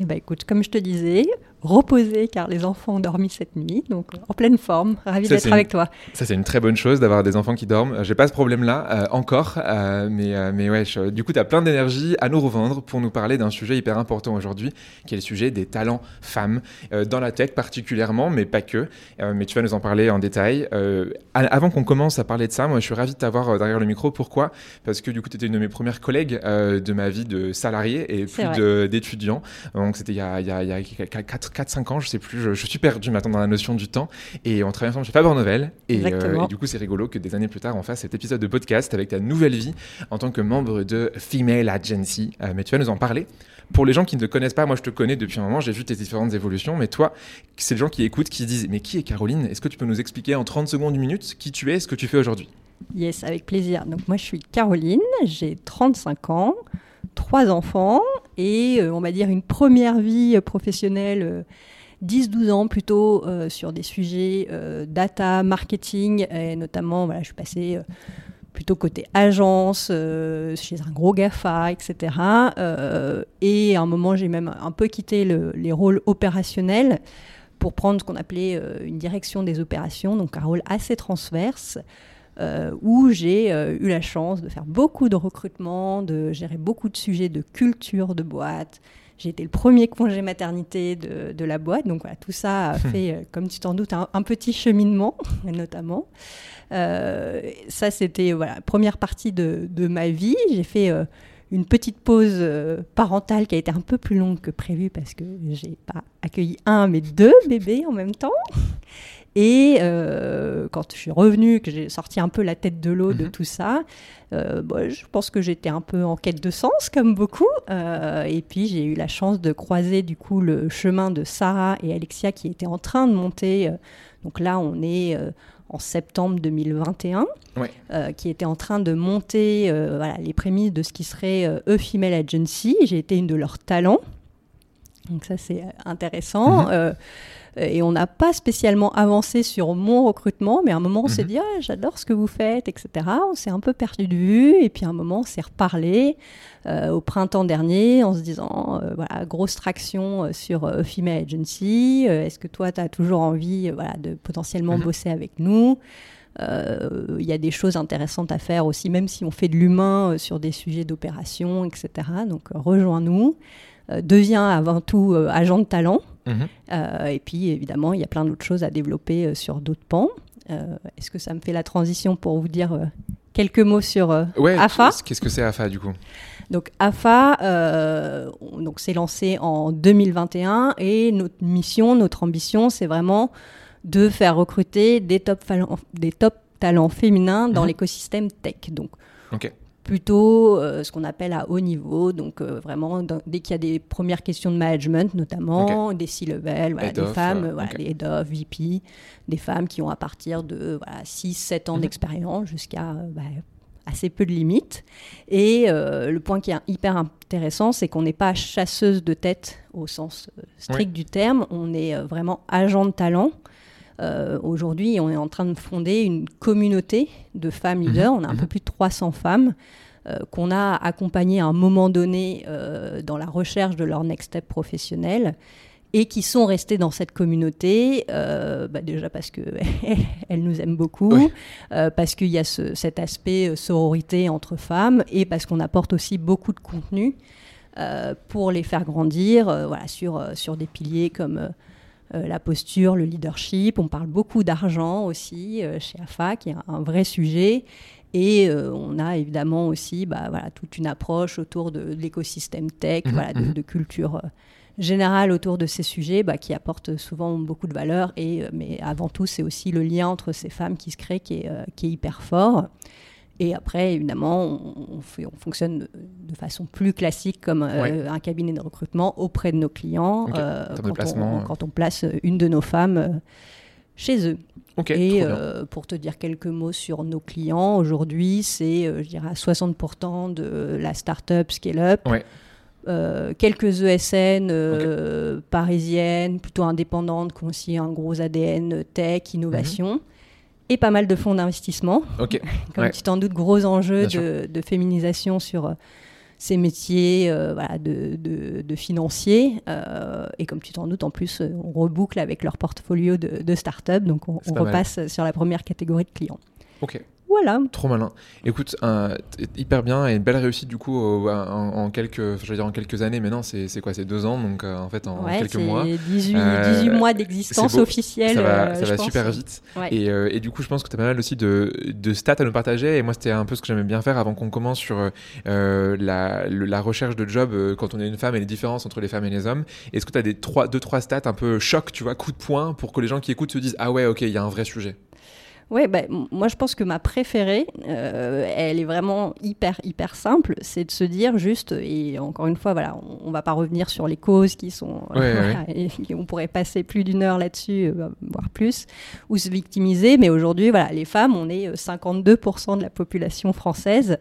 Eh bien écoute, comme je te disais, reposé car les enfants ont dormi cette nuit, donc en pleine forme, ravi d'être avec une- toi. Ça, c'est une très bonne chose d'avoir des enfants qui dorment. Euh, J'ai pas ce problème-là euh, encore, euh, mais, euh, mais ouais, je- du coup, tu as plein d'énergie à nous revendre pour nous parler d'un sujet hyper important aujourd'hui, qui est le sujet des talents femmes, dans la tech particulièrement, mais pas que. Mais tu vas nous en parler en détail. Avant qu'on commence à parler de ça, moi, je suis ravi de t'avoir derrière le micro. Pourquoi? Parce que du coup, tu étais une de mes premières collègues de ma vie de salarié et plus d'étudiant. Donc, c'était il y a, il y a, il y a 4-5 ans, je sais plus. Je, je suis perdu maintenant dans la notion du temps. Et on travaille ensemble chez Faber Novel. Et, euh, et du coup, c'est rigolo que des années plus tard, on fasse cet épisode de podcast avec ta nouvelle vie en tant que membre de Female Agency. Euh, mais tu vas nous en parler. Pour les gens qui ne te connaissent pas, moi je te connais depuis un moment, j'ai vu tes différentes évolutions, mais toi, c'est les gens qui écoutent, qui se disent Mais qui est Caroline? Est-ce que tu peux nous expliquer en 30 secondes, une minute, qui tu es et ce que tu fais aujourd'hui? Yes, avec plaisir. Donc moi je suis Caroline, j'ai 35 ans, trois enfants et euh, on va dire une première vie euh, professionnelle. euh, 10-12 ans plutôt euh, sur des sujets euh, data, marketing, et notamment, voilà, je suis passée euh, plutôt côté agence, euh, chez un gros GAFA, etc. Euh, et à un moment, j'ai même un peu quitté le- les rôles opérationnels pour prendre ce qu'on appelait euh, une direction des opérations, donc un rôle assez transverse, euh, où j'ai euh, eu la chance de faire beaucoup de recrutement, de gérer beaucoup de sujets de culture de boîte. J'ai été le premier congé maternité de, de la boîte, donc voilà, tout ça a fait, euh, comme tu t'en doutes, un, un petit cheminement, notamment. Ça, c'était voilà, la première partie de, de ma vie. J'ai fait une petite pause parentale qui a été un peu plus longue que prévu parce que j'ai pas accueilli un, mais deux bébés en même temps. Et euh, quand je suis revenue, que j'ai sorti un peu la tête de l'eau de Mhm. tout ça, euh, bon, je pense que j'étais un peu en quête de sens, comme beaucoup. Euh, et puis j'ai eu la chance de croiser du coup le chemin de Sarah et Alexia qui étaient en train de monter. donc là, on est en septembre 2021, Ouais. euh, qui étaient en train de monter euh, voilà, les prémices de ce qui serait euh, A Female Agency. J'ai été une de leurs talents. Donc ça, c'est intéressant. Mhm. Euh, et on n'a pas spécialement avancé sur mon recrutement, mais à un moment, on s'est Mhm. dit ah, j'adore ce que vous faites, etc. On s'est un peu perdu de vue, et puis à un moment, on s'est reparlé euh, au printemps dernier en se disant euh, voilà, grosse traction sur Female Agency. Est-ce que toi, tu as toujours envie voilà, de potentiellement Mhm. bosser avec nous? Euh, Il y a des choses intéressantes à faire aussi, même si on fait de l'humain euh, sur des sujets d'opération, etc. Donc euh, rejoins-nous. Deviens avant tout agent de talent. Mhm. Euh, et puis, évidemment, il y a plein d'autres choses à développer euh, sur d'autres pans. Euh, Est-ce que ça me fait la transition pour vous dire quelques mots sur euh, Ouais, AFA Qu'est-ce que c'est AFA du coup? Donc, AFA, euh, on- donc c'est lancé en 2021 et notre mission, notre ambition, c'est vraiment de faire recruter des top, talents- des top talents féminins dans Mhm. l'écosystème tech. Donc. Plutôt euh, ce qu'on appelle à haut niveau, donc euh, vraiment dans- dès qu'il y a des premières questions de management notamment, des C-level, voilà, des femmes, euh, voilà, ok. les head of, VP, des femmes qui ont à partir de voilà, 6-7 ans Mhm. d'expérience jusqu'à euh, bah, assez peu de limites. Et euh, le point qui est hyper intéressant, c'est qu'on n'est pas chasseuse de tête au sens strict du terme, on est vraiment agent de talent. Euh, Aujourd'hui, on est en train de fonder une communauté de femmes leaders. On a un peu plus de 300 femmes qu'on a accompagnées à un moment donné euh, dans la recherche de leur next step professionnel et qui sont restées dans cette communauté, euh, bah déjà parce que elles nous aiment beaucoup, Oui. euh, parce qu'il y a ce- cet aspect euh, sororité entre femmes et parce qu'on apporte aussi beaucoup de contenu pour les faire grandir voilà, sur, sur des piliers comme la posture, le leadership. On parle beaucoup d'argent aussi chez AFA, qui est un vrai sujet. Et on a évidemment aussi bah, voilà, toute une approche autour de, l'écosystème tech, mmh, voilà, de, de, culture générale autour de ces sujets bah, qui apportent souvent beaucoup de valeur. Et, euh, mais avant tout, c'est aussi le lien entre ces femmes qui se crée qui est, euh, qui est hyper fort. Et après, évidemment, on, fait, on, fonctionne de façon plus classique comme euh, un cabinet de recrutement auprès de nos clients quand, on, quand, on, place une de nos femmes chez eux. et pour te dire quelques mots sur nos clients, aujourd'hui, c'est, je dirais, à 60% de la start-up scale-up. Euh, quelques ESN euh, parisiennes, plutôt indépendantes, qui ont aussi un gros ADN tech, innovation, mhm. et pas mal de fonds d'investissement. Comme tu t'en doutes, gros enjeux de, féminisation sur euh, ces métiers voilà, de, de, financiers. et comme tu t'en doutes, en plus, on reboucle avec leur portfolio de, start-up, donc on, repasse sur la première catégorie de clients. Ok. Voilà. Trop malin. Écoute, hyper bien et une belle réussite du coup en, quelques, je dire en quelques années. Mais non, c'est quoi C'est deux ans, donc euh, en fait en quelques mois. 18, 18 euh, mois d'existence officielle. Ça va, ça va super vite. Et, euh, et, du coup, je pense que tu as pas mal aussi de, de, stats à nous partager. Et moi, c'était un peu ce que j'aimais bien faire avant qu'on commence sur la, la, recherche de job quand on est une femme et les différences entre les femmes et les hommes. Est-ce que tu as des trois, deux, trois stats un peu choc, tu vois, coup de poing pour que les gens qui écoutent se disent Ah ouais, ok, il y a un vrai sujet? Oui, bah, moi je pense que ma préférée, euh, elle est vraiment hyper hyper simple, c'est de se dire juste, et encore une fois, voilà, on, ne va pas revenir sur les causes qui sont, et, on pourrait passer plus d'une heure là-dessus, euh, voire plus, ou se victimiser, mais aujourd'hui, voilà, les femmes, on est 52% euh, de la population française,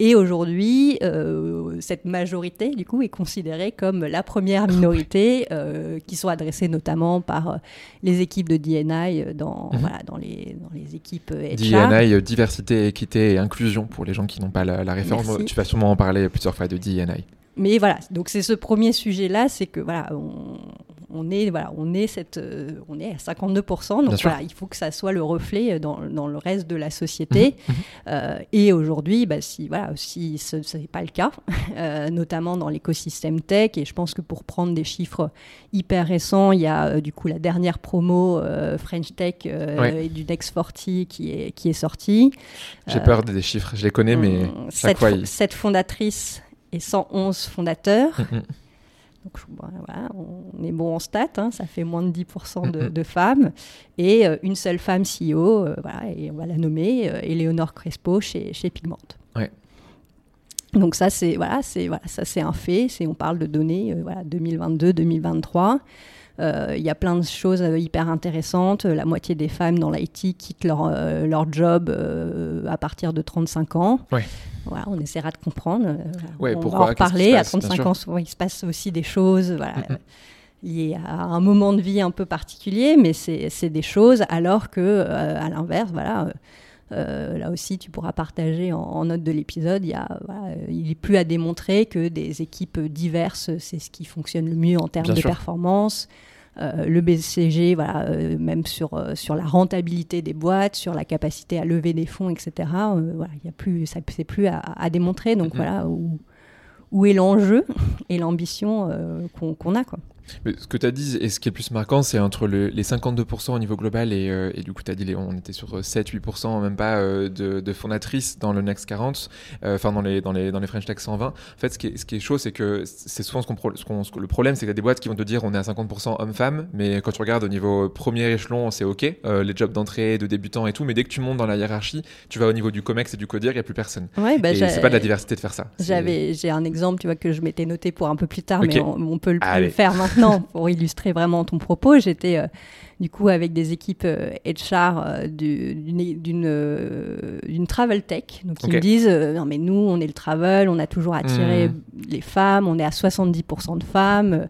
et aujourd'hui, euh, cette majorité, du coup, est considérée comme la première minorité, euh, qui sont adressées notamment par euh, les équipes de DNI dans, mhm. voilà, dans, les, dans les équipes HR. DNI, diversité, équité et inclusion, pour les gens qui n'ont pas la, référence. Tu vas sûrement en parler plusieurs fois de DNI. Mais voilà, donc c'est ce premier sujet-là, c'est que voilà, on, on est, voilà, on est, cette, euh, on est à 52%. Donc voilà, il faut que ça soit le reflet euh, dans, dans le reste de la société. Mhm, mhm. Euh, et aujourd'hui, bah, si, voilà, si ce n'est pas le cas, notamment dans l'écosystème tech, et je pense que pour prendre des chiffres hyper récents, il y a du coup la dernière promo French Tech et du Next 40 qui est, qui est sortie. J'ai peur des chiffres, je les connais, mais cette, cette fondatrice et 111 fondateurs. Donc voilà, on est bon en stats, hein, ça fait moins de 10% de, femmes. Et euh, une seule femme CEO, euh, voilà, et on va la nommer, euh, Eleonore Crespo chez, chez Pigment. Ouais. Donc ça, c'est voilà, voilà, un fait. On parle de données voilà, 2022-2023. Il y a plein de choses hyper intéressantes. La moitié des femmes dans l'IT quittent leur, leur job à partir de 35 ans. Ouais on essaiera de comprendre. Euh, ouais, on pourquoi, va en parler. à 35 ans, souvent, il se passe aussi des choses voilà, liées à un moment de vie un peu particulier, mais c'est des choses, alors que, euh, à l'inverse, voilà. Euh, là aussi, tu pourras partager en, note de l'épisode. Il, il est plus à démontrer que des équipes diverses, c'est ce qui fonctionne le mieux en termes de performance. Euh, le BCG, voilà, euh, même sur, euh, sur la rentabilité des boîtes, sur la capacité à lever des fonds, etc. voilà, il y a plus, ça c'est plus à, démontrer. Donc mm-hmm. voilà où, où est l'enjeu et l'ambition qu'on a. Quoi ce que tu as dit et ce qui est le plus marquant, c'est entre les 52% au niveau global et, euh, et du coup, tu as dit on était sur 7-8%, même pas euh, de, de, fondatrices dans le Next 40, euh, enfin dans, les, dans, les, dans les French Tech 120. En fait, ce qui est, ce qui est chaud, c'est que c'est souvent ce qu'on, ce le problème, c'est qu'il y a des boîtes qui vont te dire on est à 50% hommes-femmes, mais quand tu regardes au niveau premier échelon, c'est OK, les jobs d'entrée, de débutants et tout, mais dès que tu montes dans la hiérarchie, tu vas au niveau du COMEX et du CODIR, il n'y a plus personne. Ouais, bah, et c'est pas de la diversité de faire ça. J'avais, j'ai un exemple, tu vois, que je m'étais noté pour un peu plus tard, mais on, peut le, le faire maintenant pour illustrer vraiment ton propos. J'étais euh, du coup avec des équipes HR euh, d'une euh, d'une travel tech. Donc ils me disent non mais nous on est le travel, on a toujours attiré mmh. les femmes, on est à 70% de femmes.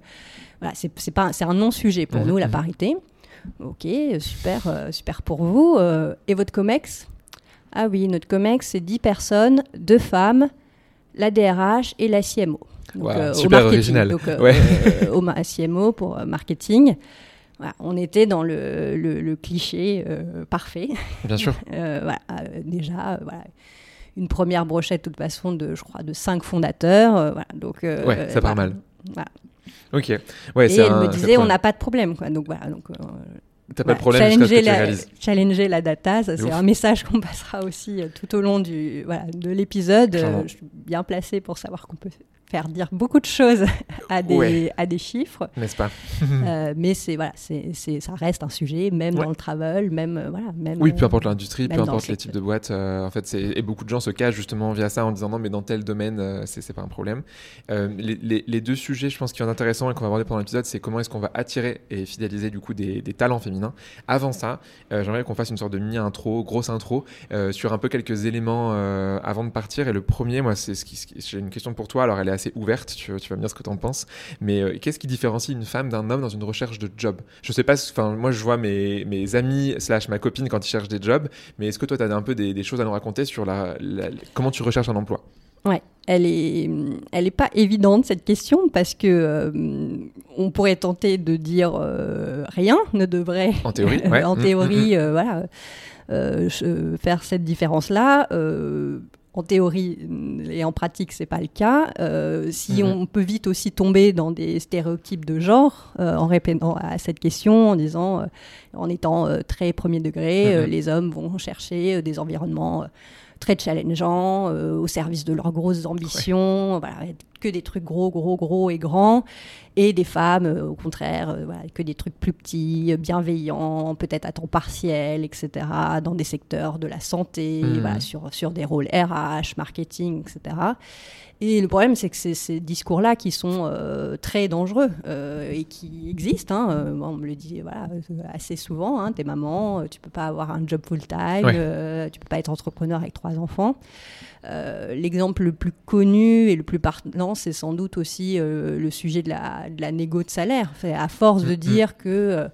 voilà, c'est pas c'est un non sujet pour mmh, nous la mmh. parité. Ok, super super pour vous. et votre comex? Ah oui, notre comex c'est 10 personnes, 2 femmes, la DRH et la CMO. Donc, euh, super original. Donc, euh, euh, au CMO pour marketing. on était dans le, cliché parfait. Bien sûr. voilà, déjà, voilà, une première brochette, de toute façon, de, je crois, de cinq fondateurs. donc, ouais, ça part mal. Ok. Ouais, et elle me disait, on n'a pas de problème. Quoi. Donc voilà. Donc, T'as pas de problème challenger, la, challenger la data, c'est un message qu'on passera aussi tout au long du, de l'épisode. je suis bien placée pour savoir qu'on peut faire dire beaucoup de choses à des, à des chiffres. N'est-ce pas? Euh, Mais c'est voilà, c'est, ça reste un sujet, même dans le travel, même euh, voilà, même. Oui, peu importe l'industrie, peu importe les types de boîtes. Euh, en fait, et beaucoup de gens se cachent justement via ça en disant non, mais dans tel domaine, c'est, pas un problème. Les, les, deux sujets, je pense, qui sont intéressants et qu'on va aborder pendant l'épisode, c'est comment est-ce qu'on va attirer et fidéliser du coup des, des talents féminins. Avant ça, j'aimerais qu'on fasse une sorte de mini intro, grosse intro sur un peu quelques éléments avant de partir. Et le premier, moi, c'est ce qui, j'ai une question pour toi. Alors, elle est assez ouverte, tu, vas me dire ce que tu en penses. Mais euh, qu'est-ce qui différencie une femme d'un homme dans une recherche de job? Je sais pas, enfin, moi je vois mes, mes amis, slash ma copine quand ils cherchent des jobs, mais est-ce que toi tu as un peu des, choses à nous raconter sur la, comment tu recherches un emploi? Ouais, elle est, elle est pas évidente cette question parce que euh, on pourrait tenter de dire euh, rien ne devrait. En théorie, en théorie, mm, mm, mm. voilà, faire cette différence là en théorie et en pratique, c'est pas le cas. Euh, si mhm. on peut vite aussi tomber dans des stéréotypes de genre euh, en répondant à cette question, en disant, euh, en étant très premier degré, mhm. les hommes vont chercher des environnements très challengeants, au service de leurs grosses ambitions, voilà, que des trucs gros, gros, gros et grands et des femmes, euh, au contraire, euh, voilà, que des trucs plus petits, bienveillants, peut-être à temps partiel, etc., dans des secteurs de la santé, mmh. voilà, sur, sur des rôles RH, marketing, etc. Et le problème, c'est que c'est ces discours-là qui sont euh, très dangereux et qui existent. Hein. on me le dit voilà, assez souvent. Hein, t'es maman, tu peux pas avoir un job full-time, tu peux pas être entrepreneur avec trois enfants. L'exemple le plus connu et le plus parlant, c'est sans doute aussi le sujet de la, de la négo de salaire. à force de mm, mm. dire que euh,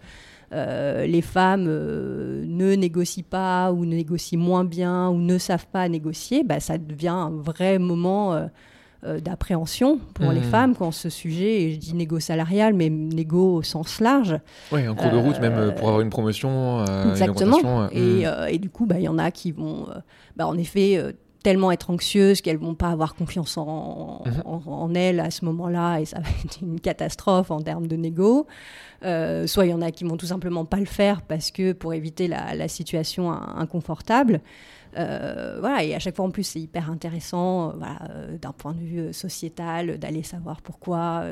euh, les femmes euh, ne négocient pas ou négocient moins bien ou ne savent pas négocier, bah, ça devient un vrai moment d'appréhension pour les mm. femmes quand ce sujet, et je dis négo salarial, mais négo au sens large. Oui, en cours de route, même pour avoir une promotion. exactement. et, et, du coup, bah, il y en a qui vont, bah, en effet, tellement être anxieuses qu'elles vont pas avoir confiance en, en, elles à ce moment-là et ça va être une catastrophe en termes de négo. Euh, soit il y en a qui vont tout simplement pas le faire parce que pour éviter la, situation inconfortable. Euh, voilà, et à chaque fois en plus c'est hyper intéressant euh, d'un point de vue sociétal d'aller savoir pourquoi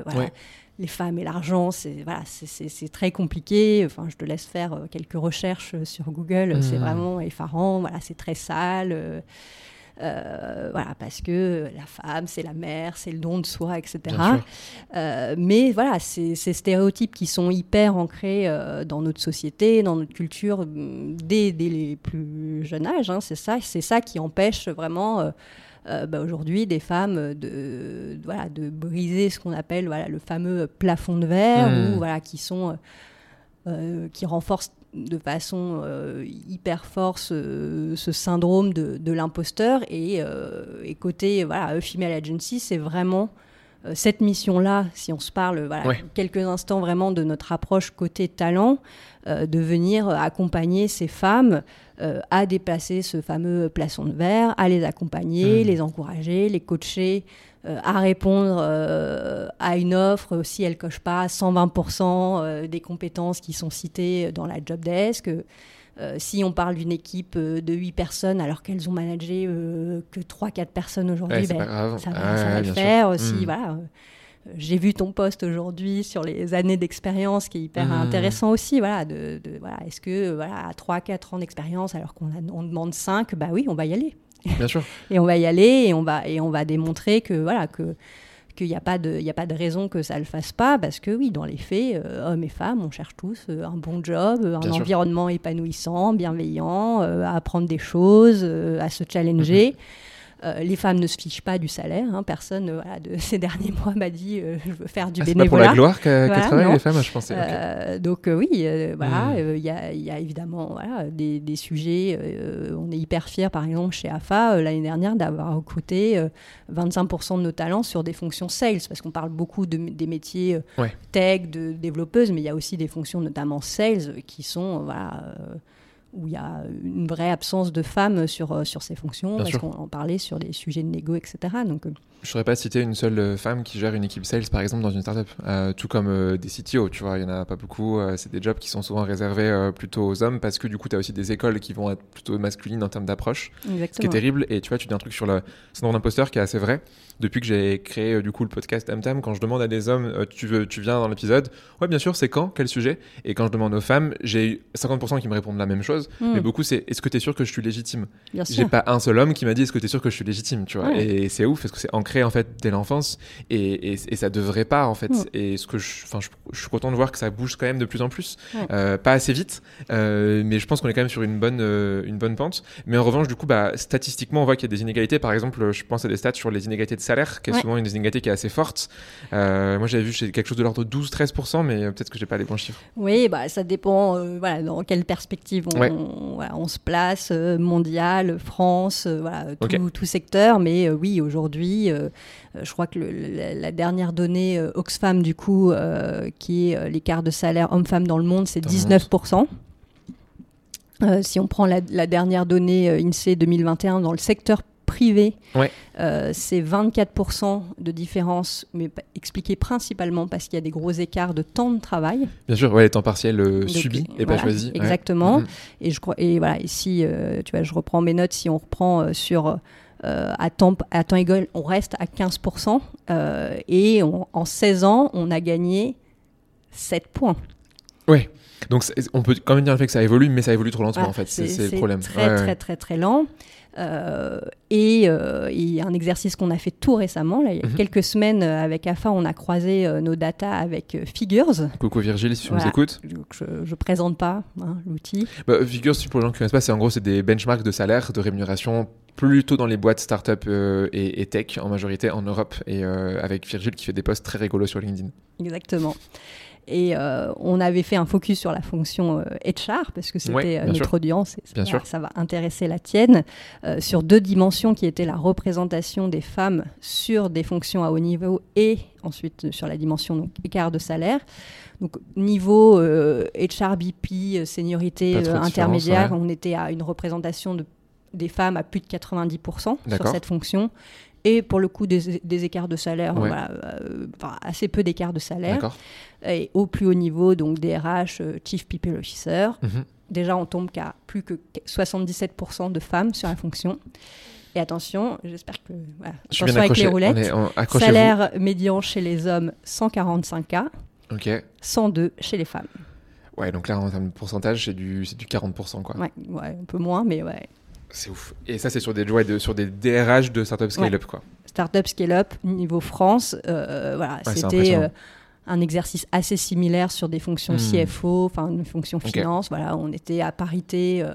les femmes et l'argent, c'est voilà, c'est très compliqué. Enfin, je te laisse faire quelques recherches sur Google, c'est mmh. vraiment effarant. Voilà, c'est très sale. Euh, voilà, parce que la femme, c'est la mère, c'est le don de soi, etc. Euh, mais voilà, ces, stéréotypes qui sont hyper ancrés euh, dans notre société, dans notre culture, mm, dès, les plus jeunes âges, hein, c'est ça, c'est ça qui empêche vraiment. Bah, aujourd'hui des femmes de, voilà, de briser ce qu'on appelle voilà, le fameux plafond de verre, mmh. ou, voilà, qui, sont, qui renforcent de façon euh, hyper forte ce, syndrome de, l'imposteur. Et, euh, et, côté voilà, Female Agency, c'est vraiment euh, cette mission-là, si on se parle voilà, quelques instants vraiment de notre approche côté talent, de venir accompagner ces femmes à dépasser ce fameux plafond de verre, à les accompagner, mmh. les encourager, les coacher euh, à répondre euh, à une offre si elle coche pas 120% euh, des compétences qui sont citées dans la job desk. si on parle d'une équipe de 8 personnes alors qu'elles ont managé que 3-4 personnes aujourd'hui, ben, ça, va, le faire aussi. Hmm. Voilà. J'ai vu ton poste aujourd'hui sur les années d'expérience qui est hyper hmm. intéressant aussi. Voilà, de, voilà, Est-ce que voilà, à 3-4 ans d'expérience alors qu'on on demande 5, bah oui, on va y aller. Bien sûr. et on va y aller et on va, et on va démontrer que voilà que qu'il n'y a, pas de, a pas de raison que ça ne le fasse pas, parce que oui, dans les faits, euh, hommes et femmes, on cherche tous euh, un bon job, un environnement épanouissant, bienveillant, euh, à apprendre des choses, à se challenger. Mhm. Euh, les femmes ne se fichent pas du salaire. Hein. Personne euh, de ces derniers mois m'a dit euh, je veux faire du ah, bénévolat. C'est pour la gloire qu'elles travaillent les femmes, je pensais. donc oui, voilà, hmm. il y, a évidemment des, des, sujets. on est hyper fiers, par exemple, chez AFA l'année dernière d'avoir recruté 25% de nos talents sur des fonctions sales, parce qu'on parle beaucoup de, des métiers tech, de développeuses, mais il y a aussi des fonctions notamment sales qui sont voilà où il y a une vraie absence de femmes sur, sur ces fonctions, Bien parce qu'on en parlait sur des sujets de négo, etc. Donc, euh, Je saurais pas citer une seule euh, femme qui gère une équipe sales, par exemple, dans une startup. Euh, tout comme euh, des CTO, tu vois, il y en a pas beaucoup. euh, c'est des jobs qui sont souvent réservés euh, plutôt aux hommes parce que du coup, tu as aussi des écoles qui vont être plutôt masculines en termes d'approche. Ce qui est terrible, et tu vois, tu dis un truc sur le syndrome d'imposteur qui est assez vrai. Depuis que j'ai créé euh, du coup le podcast Tam Tam, quand je demande à des hommes, euh, tu, veux, tu viens dans l'épisode? Ouais, bien sûr, c'est quand? Quel sujet? Et quand je demande aux femmes, j'ai eu 50% qui me répondent la même chose, Hmm, mais beaucoup c'est Est-ce que tu es sûr que je suis légitime? J'ai pas un seul homme qui m'a dit Est-ce que tu es sûr que je suis légitime? Tu vois. Et c'est ouf parce que c'est ancré en fait dès l'enfance et, et, et ça devrait pas en fait. Hmm. Et ce que je, je, je suis content de voir que ça bouge quand même de plus en plus. Euh, pas assez vite, euh, mais je pense qu'on est quand même sur une bonne, euh, une bonne pente. Mais en revanche, du coup, bah, statistiquement, on voit qu'il y a des inégalités. Par exemple, je pense à des stats sur les inégalités de salaire, qui est Ouais. souvent une des inégalités qui est assez forte. Moi, j'avais vu quelque chose de l'ordre de 12-13%, mais peut-être que j'ai pas les bons chiffres. Oui, bah, ça dépend euh, voilà, dans quelle perspective on, Ouais. On- voilà, on se place, euh, mondial, France, euh, voilà, tout, secteur. Mais euh, oui, aujourd'hui, je crois que le- la, la dernière donnée Oxfam, du coup, qui est l'écart de salaire homme-femme dans le monde, c'est Dans le 19%. Euh, si on prend la, la dernière donnée euh, INSEE 2021 dans le secteur privé, Ouais. euh, c'est 24% de différence, mais expliqué principalement parce qu'il y a des gros écarts de temps de travail. Bien sûr, ouais, les temps partiels euh, subis et voilà, pas choisis. Exactement. Mhm. Et je crois, et voilà, ici, euh, tu vois, je reprends mes notes. Si on reprend sur euh, à temps à temps égal, on reste à 15%. euh, et on- en 16 ans, on a gagné 7 points. Ouais. Donc, on peut quand même dire le fait que ça évolue, mais ça évolue trop lentement en fait. C'est le problème. Très, Ouais, ouais. très, très, très lent. Euh, et euh, il y a un exercice qu'on a fait tout récemment, là, il y a Mhm. quelques semaines euh, avec AFA, on a croisé nos datas avec Figures. Coucou Virgile, si tu Voilà. nous écoutes. Donc, je ne présente pas hein, l'outil. Bah, Figures, pour les gens qui ne connaissent pas, c'est en gros c'est des benchmarks de salaire, de rémunération, plutôt dans les boîtes start-up euh, et, et tech en majorité en Europe, et euh, avec Virgile qui fait des posts très rigolos sur LinkedIn. Exactement. Et euh, on avait fait un focus sur la fonction euh, HR parce que c'était Ouais, euh, notre sûr. audience. Et Bien voilà, sûr. Ça va intéresser la tienne euh, sur deux dimensions qui étaient la représentation des femmes sur des fonctions à haut niveau et ensuite euh, sur la dimension donc, écart de salaire. Donc niveau euh, HR BP, euh, seniorité euh, intermédiaire, on était à une représentation de, des femmes à plus de 90% sur cette fonction. Et pour le coup, des, des écarts de salaire, Ouais. voilà, euh, enfin, assez peu d'écarts de salaire et au plus haut niveau, donc DRH, euh, Chief People Officer. Mhm. Déjà, on tombe qu'à plus que 77% de femmes sur la fonction. Et attention, j'espère que. Voilà, Je suis attention avec les. On roulettes. est, on- accrochez-vous. Salaire médian chez les hommes, 145K, Ok. 102 chez les femmes. Ouais, donc là en termes de pourcentage, c'est du, du 40%. quoi. Ouais, ouais, un peu moins, mais ouais. C'est ouf. Et ça, c'est sur des, ouais, de- sur des DRH de startup scale-up. quoi. Startup Scale-up, niveau France, euh, voilà, Ouais, c'était euh, un exercice assez similaire sur des fonctions Hmm. CFO, enfin une fonction finance. Voilà, on était à parité euh,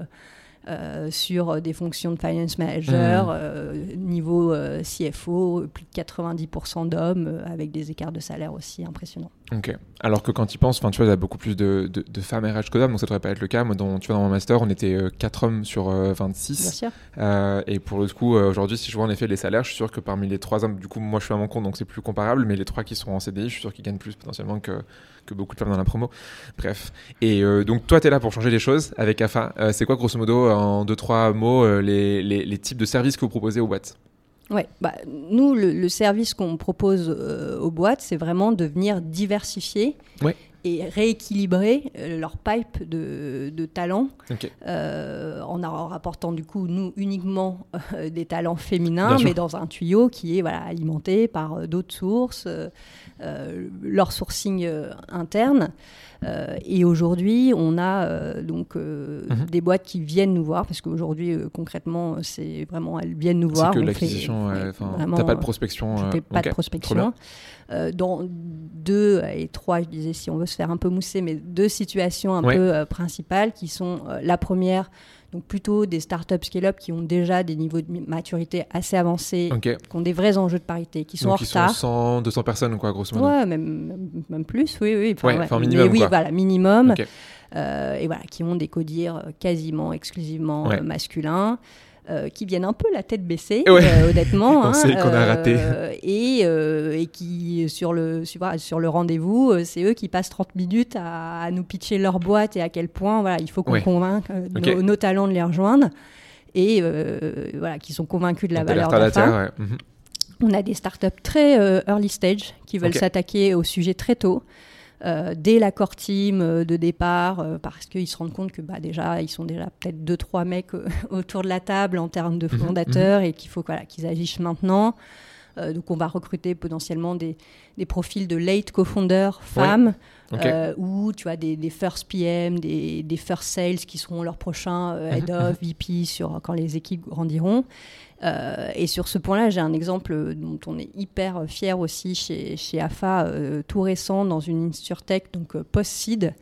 euh, sur des fonctions de finance manager, Hmm. euh, niveau euh, CFO, plus de 90% d'hommes, avec des écarts de salaire aussi impressionnants. Ok. Alors que quand penses, enfin, tu vois, il y a beaucoup plus de, de, de femmes RH que d'hommes, donc ça devrait pas être le cas. Moi, dans, tu vois, dans mon master, on était 4 hommes sur euh, Bien 26. sûr. Euh, et pour le coup, aujourd'hui, si je vois en effet les salaires, je suis sûr que parmi les trois hommes, du coup, moi je suis à mon compte, donc c'est plus comparable, mais les trois qui sont en CDI, je suis sûr qu'ils gagnent plus potentiellement que, que beaucoup de femmes dans la promo. Bref. Et euh, donc, toi, tu es là pour changer les choses avec AFA. Euh, c'est quoi, grosso modo, en deux, trois mots, euh, les, les, les types de services que vous proposez aux boîtes? Ouais, bah, nous, le, le service qu'on propose euh, aux boîtes, c'est vraiment de venir diversifier Ouais. Et rééquilibrer euh, leur pipe de, de talents euh, en en rapportant du coup, nous, uniquement euh, des talents féminins, Bien sûr. mais dans un tuyau qui est voilà, alimenté par d'autres sources, leur sourcing interne. Euh, et aujourd'hui, on a euh, donc euh, Mhm. des boîtes qui viennent nous voir, parce qu'aujourd'hui, concrètement, c'est vraiment, elles viennent nous C'est voir. que on fait- l'acquisition, ouais, t'as pas de prospection. je fais pas de prospection. dans deux et trois, je disais, si on veut se faire un peu mousser, mais deux situations un Ouais. peu principales qui sont la première, donc plutôt des startups scale-up qui ont déjà des niveaux de maturité assez avancés, qui ont des vrais enjeux de parité, qui sont Donc, en ils sont retard. 100, 200 personnes, quoi, grosso modo. Ouais, même, plus, oui, oui. Ouais, enfin, minimum, Mais oui, voilà, minimum. Euh, et voilà, qui ont des codires euh, quasiment exclusivement Ouais. euh, masculins. Euh, qui viennent un peu la tête baissée, euh, honnêtement. On hein, sait qu'on a raté. Et, et, qui, sur le, sur, le rendez-vous, c'est eux qui passent 30 minutes à, nous pitcher leur boîte et à quel point voilà, il faut qu'on convainque nos, talents de les rejoindre. Et voilà, qui sont convaincus de la valeur de la femme. Mhm. On a des startups très early stage qui veulent s'attaquer au sujet très tôt. Euh, dès la core team euh, de départ, euh, parce qu'ils se rendent compte que bah, déjà, ils sont déjà peut-être deux, trois mecs autour de la table en termes de mhm, fondateurs mhm. et qu'il faut voilà, qu'ils agissent maintenant. donc, on va recruter potentiellement des, des profils de late co-founders femmes. ou tu vois des, des first PM, des, des, first sales qui seront leurs prochains head mhm, of, VP sur quand les équipes grandiront. Euh, et sur ce point-là, j'ai un exemple dont on est hyper fier aussi chez, chez AFA, euh, tout récent, dans une insurtech, donc euh, post-seed.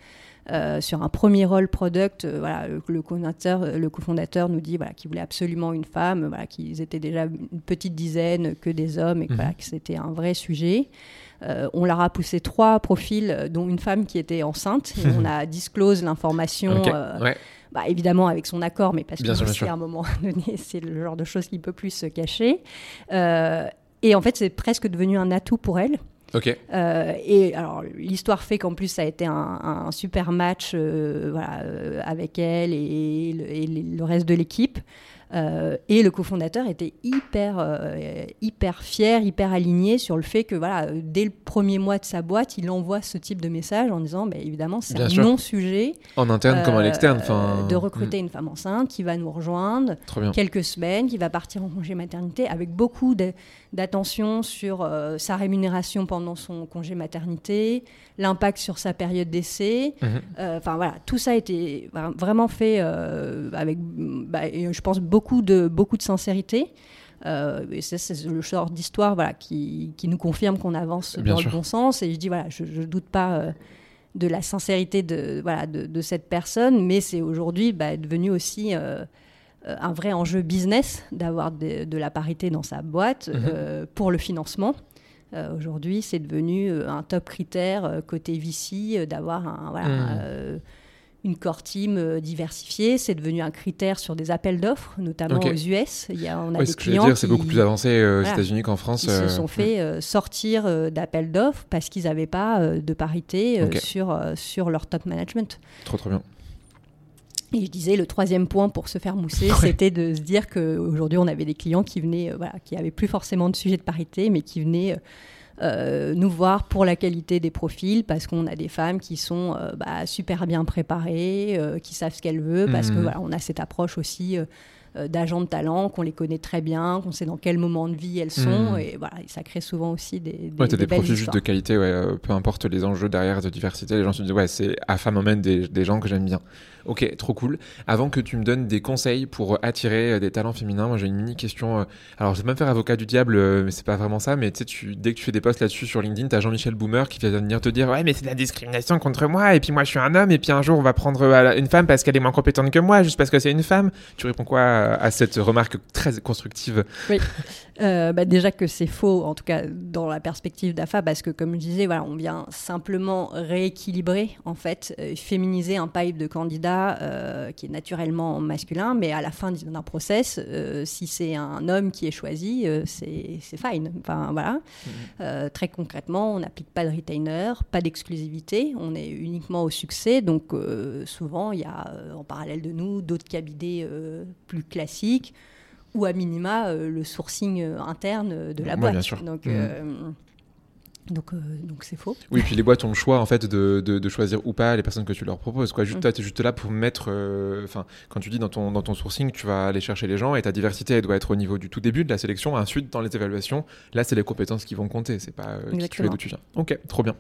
sur un premier rôle product, voilà, le, cofondateur, le cofondateur nous dit voilà, qu'il voulait absolument une femme, voilà, qu'ils étaient déjà une petite dizaine que des hommes et que, mhm. que c'était un vrai sujet. On leur a poussé trois profils, dont une femme qui était enceinte. Et on a disclose l'information. Bah, évidemment avec son accord, mais parce que à un moment donné, c'est le genre de choses qui peut plus se cacher. Euh, et en fait, c'est presque devenu un atout pour elle. Euh, et alors, l'histoire fait qu'en plus, ça a été un, super match euh, voilà, avec elle et, le reste de l'équipe. Euh, et le cofondateur était hyper, euh, hyper fier, hyper aligné sur le fait que voilà, dès le premier mois de sa boîte, il envoie ce type de message en disant bah, évidemment, c'est un non-sujet. En interne comme à l'externe. De recruter hmm. une femme enceinte qui va nous rejoindre quelques semaines, qui va partir en congé maternité avec beaucoup d'attention sur euh, sa rémunération pendant son congé maternité, l'impact sur sa période d'essai. Mhm. Enfin voilà, tout ça a été vraiment fait avec, bah, je pense, beaucoup de, beaucoup de sincérité. Euh, et c'est le genre d'histoire voilà, qui, qui, nous confirme qu'on avance dans le bon sens. Et je dis, voilà, je ne doute pas euh, de la sincérité de, voilà, de, de cette personne, mais c'est aujourd'hui bah, devenu aussi euh, un vrai enjeu business d'avoir de, de, la parité dans sa boîte mhm. pour le financement. aujourd'hui, c'est devenu un top critère côté VC d'avoir un. Voilà, mhm une core team euh, diversifiée. C'est devenu un critère sur des appels d'offres, notamment aux US. Il y a, on a des clients c'est beaucoup plus avancé euh, aux États-Unis qu'en France. Ils se euh, sont fait sortir d'appels d'offres parce qu'ils n'avaient pas de parité sur, sur leur top management. Trop, trop bien. Et je disais, le troisième point pour se faire mousser, c'était de se dire qu'aujourd'hui, on avait des clients qui venaient, voilà, qui n'avaient plus forcément de sujet de parité, mais qui venaient euh, nous voir pour la qualité des profils, parce qu'on a des femmes qui sont euh, bah, super bien préparées, euh, qui savent ce qu'elles veulent, parce que mmh. voilà, on a cette approche aussi d'agents de talent, qu'on les connaît très bien, qu'on sait dans quel moment de vie elles sont, mmh. et voilà, ça crée souvent aussi des, des, ouais, des, des profils juste de qualité, ouais, peu importe les enjeux derrière de diversité, les gens se disent ouais, c'est à femme moment des, des gens que j'aime bien. Ok, trop cool. Avant que tu me donnes des conseils pour attirer euh, des talents féminins, moi j'ai une mini question. Euh, alors je vais même faire avocat du diable, euh, mais c'est pas vraiment ça. Mais tu sais, tu, dès que tu fais des posts là-dessus sur LinkedIn, t'as Jean-Michel Boomer qui vient venir te dire ouais, mais c'est de la discrimination contre moi. Et puis moi je suis un homme. Et puis un jour on va prendre une femme parce qu'elle est moins compétente que moi, juste parce que c'est une femme. Tu réponds quoi à cette remarque très constructive Oui. bah déjà que c'est faux, en tout cas dans la perspective d'AFA, parce que comme je disais, voilà, on vient simplement rééquilibrer, en fait, féminiser un pipe de candidats euh, qui est naturellement masculin, mais à la fin d'un process, euh, si c'est un homme qui est choisi, euh, c'est fine. Enfin, voilà. Mhm. très concrètement, on n'applique pas de retainer, pas d'exclusivité, on est uniquement au succès. Donc, souvent, il y a en parallèle de nous d'autres cabinets plus classiques ou à minima le sourcing interne de la boîte. Bien sûr. Donc. Donc, euh, donc c'est faux. Oui, puis les boîtes ont le choix en fait de, de, choisir ou pas les personnes que tu leur proposes. Quoi. Juste, mm. Es juste là pour mettre. Euh, quand tu dis dans ton, dans ton sourcing, tu vas aller chercher les gens et ta diversité, elle doit être au niveau du tout début de la sélection. Ensuite, dans les évaluations, là, c'est les compétences qui vont compter. C'est pas euh, qui tu es, d'où tu viens. Ok, trop bien.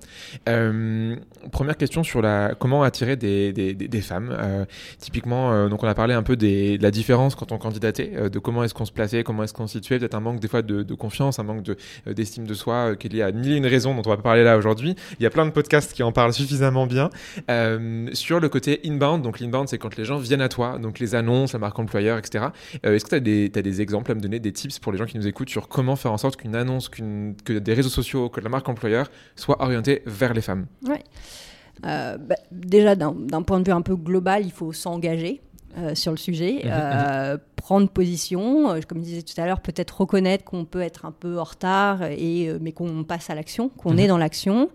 première question sur la comment attirer des, des, des, femmes. typiquement, donc on a parlé un peu des, de la différence quand on candidatait, de comment est-ce qu'on se plaçait, comment est-ce qu'on se situait, peut-être un manque des fois de, de confiance, un manque d'estime de, soi qui est lié à mille et une raisons dont on va parler là aujourd'hui. Il y a plein de podcasts qui en parlent suffisamment bien. Euh, sur le côté inbound, donc l'inbound, c'est quand les gens viennent à toi, donc les annonces, la marque employeur, etc. Euh, est-ce que tu as, des exemples à me donner, des tips pour les gens qui nous écoutent sur comment faire en sorte qu'une annonce, que des réseaux sociaux, que la marque employeur soit orientée vers les femmes? Oui. Euh, bah, déjà, d'un point de vue un peu global, il faut s'engager. Sur le sujet, mhm, prendre position, comme je disais tout à l'heure, peut-être reconnaître qu'on peut être un peu en retard, et, mais qu'on passe à l'action, qu'on est dans l'action.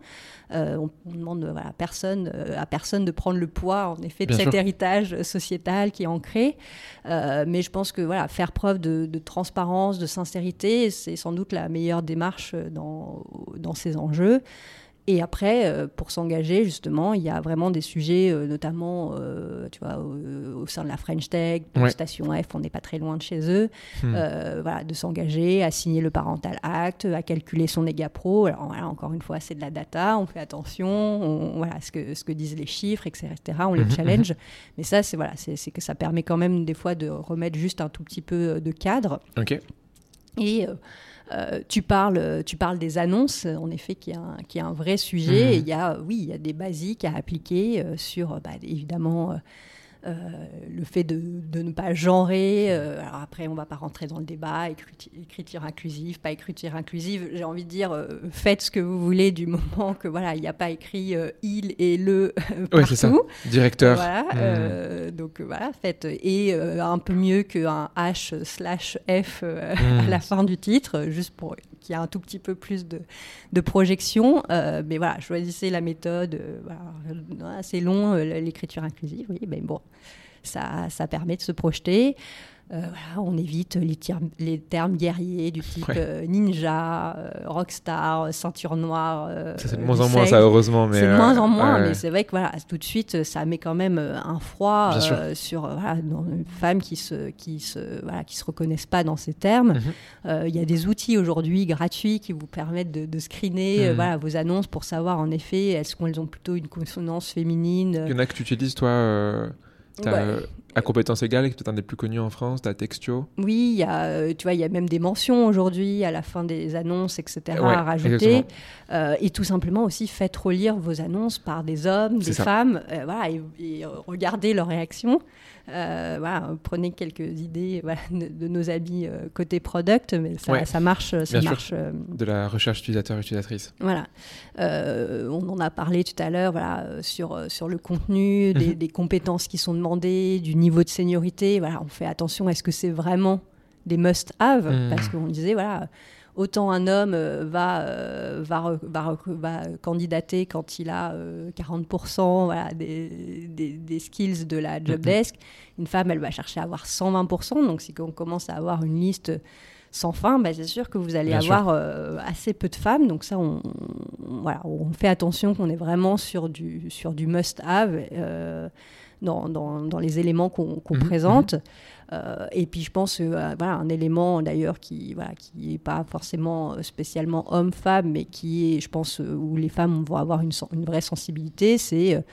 Euh, on, demande voilà, à, personne, euh, à personne de prendre le poids, en effet, de cet héritage sociétal qui est ancré. Euh, mais je pense que voilà, faire preuve de, transparence, de sincérité, c'est sans doute la meilleure démarche dans, dans ces enjeux. Et après, euh, pour s'engager, justement, il y a vraiment des sujets, euh, notamment, euh, tu vois, au, sein de la French Tech, de la Station F, on n'est pas très loin de chez eux, hmm. voilà, de s'engager à signer le Parental Act, à calculer son EGA Pro. Alors, voilà, encore une fois, c'est de la data, on fait attention, on, voilà, ce que, ce que disent les chiffres, etc., on les mhm, challenge. Mhm. Mais ça, c'est voilà, c'est que ça permet quand même des fois de remettre juste un tout petit peu de cadre. OK. Et euh, tu, parles, tu parles des annonces, en effet, qui est un, qui est un vrai sujet. Mhm. il y a, oui, il y a des basiques à appliquer euh, sur, bah, évidemment, euh, le fait de, ne pas genrer. Euh, alors après, on ne va pas rentrer dans le débat, écriture, inclusive, pas écriture inclusive. J'ai envie de dire, euh, faites ce que vous voulez du moment que voilà, il n'y a pas écrit il et le partout. c'est ça. Directeur. Voilà. Hmm. donc voilà, faites et un peu mieux qu'un H slash F à hmm. la fin du titre, juste pour qu'il y ait un tout petit peu plus de, de projection. mais voilà, choisissez la méthode. Voilà, assez long, l'écriture inclusive. Oui, ben bon ça, ça permet de se projeter. Euh, on évite les, les, termes guerriers du type euh, ninja, euh, rockstar, ceinture noire. c'est de moins en moins, ça, heureusement. C'est de moins en moins, mais c'est vrai que voilà, tout de suite, ça met quand même un froid sur voilà, une femme qui se, qui se, voilà, qui se reconnaissent pas dans ces termes. Mhm. Il y a des outils aujourd'hui gratuits qui vous permettent de, screener mhm. voilà, vos annonces pour savoir en effet est-ce qu'elles ont plutôt une consonance féminine. Il y en a que tu utilises, toi T'as à compétence égale, qui est peut-être un des plus connus en France, t'as Textio? Oui, il y a, euh, tu vois, il y a même des mentions aujourd'hui à la fin des annonces, etc. à rajouter. Euh, et tout simplement aussi, faites relire vos annonces par des hommes, des femmes, euh, voilà, et, regardez leurs réactions. Voilà, prenez quelques idées de, nos amis côté product, mais ça, marche. Ça marche de la recherche utilisateur-utilisatrice. Voilà. on en a parlé tout à l'heure voilà, sur, sur le contenu, des, mhm. des compétences qui sont demandées, du niveau de seniorité, voilà, on fait attention, est-ce que c'est vraiment des must-have? Hmm. Parce qu'on disait, voilà, autant un homme euh, va, euh, va, va, va, candidater quand il a 40% euh, voilà, des, des, skills de la job hmm. desk. Une femme, elle va chercher à avoir 120%. Donc, si on commence à avoir une liste sans fin, bah, c'est sûr que vous allez avoir assez peu de femmes. Donc ça, on, voilà, on fait attention qu'on est vraiment sur du, sur du must-have dans, dans, les éléments qu'on mhm, présente. Mhm. Euh, et puis je pense euh, voilà, un élément d'ailleurs qui voilà, qui n'est pas forcément euh, spécialement homme-femme, mais qui est, je pense, où les femmes vont avoir une, une vraie sensibilité, c'est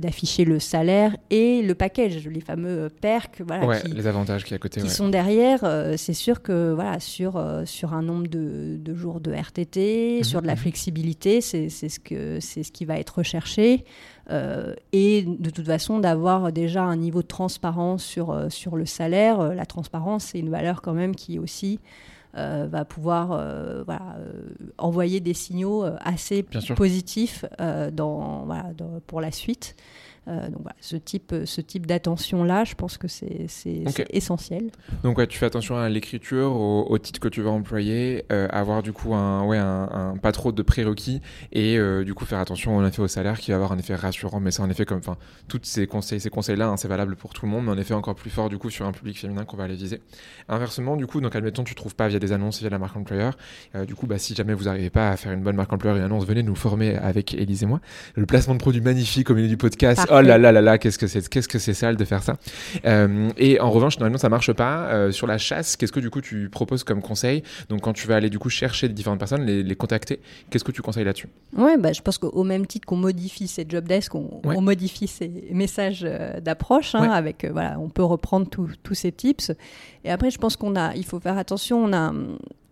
d'afficher le salaire et le package, les fameux perks. Voilà, qui, les avantages qui, à côté, qui sont derrière. c'est sûr que voilà, sur, sur un nombre de, de jours de RTT, mhm, sur de la flexibilité, c'est ce, que, ce qui va être recherché. Et de toute façon, d'avoir déjà un niveau de transparence sur, sur le salaire euh, la transparence, c'est une valeur quand même qui aussi euh, va pouvoir euh, envoyer des signaux assez positifs dans, pour la suite. Euh, donc voilà, ce type, ce type d'attention-là, je pense que c'est essentiel. Donc ouais, tu fais attention à l'écriture, au, titre que tu vas employer, euh, avoir du coup un, ouais, un, pas trop de prérequis et euh, du coup faire attention en effet au salaire qui va avoir un effet rassurant. Mais c'est en effet comme, enfin, tous ces conseils, ces conseils-là, hein, c'est valable pour tout le monde, mais en effet encore plus fort du coup sur un public féminin qu'on va aller viser. Inversement, du coup, donc admettons tu trouves pas via des annonces, via la marque employeur, du coup, bah, si jamais vous n'arrivez pas à faire une bonne marque employeur et annonce, venez nous former avec Élise et moi. Le placement de produits magnifique au milieu du podcast. Oh là là là là, qu'est-ce que c'est, qu'est-ce que c'est sale de faire ça. Euh, et en revanche, normalement, ça marche pas. Euh, sur la chasse, qu'est-ce que du coup tu proposes comme conseil? Donc, quand tu vas aller du coup chercher différentes personnes, les, contacter, qu'est-ce que tu conseilles là-dessus? Ouais, bah, je pense qu'au même titre qu'on modifie ces job desks, on, modifie ces messages euh, d'approche. Hein, avec voilà, on peut reprendre tous ces tips. Et après, je pense qu'on a, il faut faire attention. On a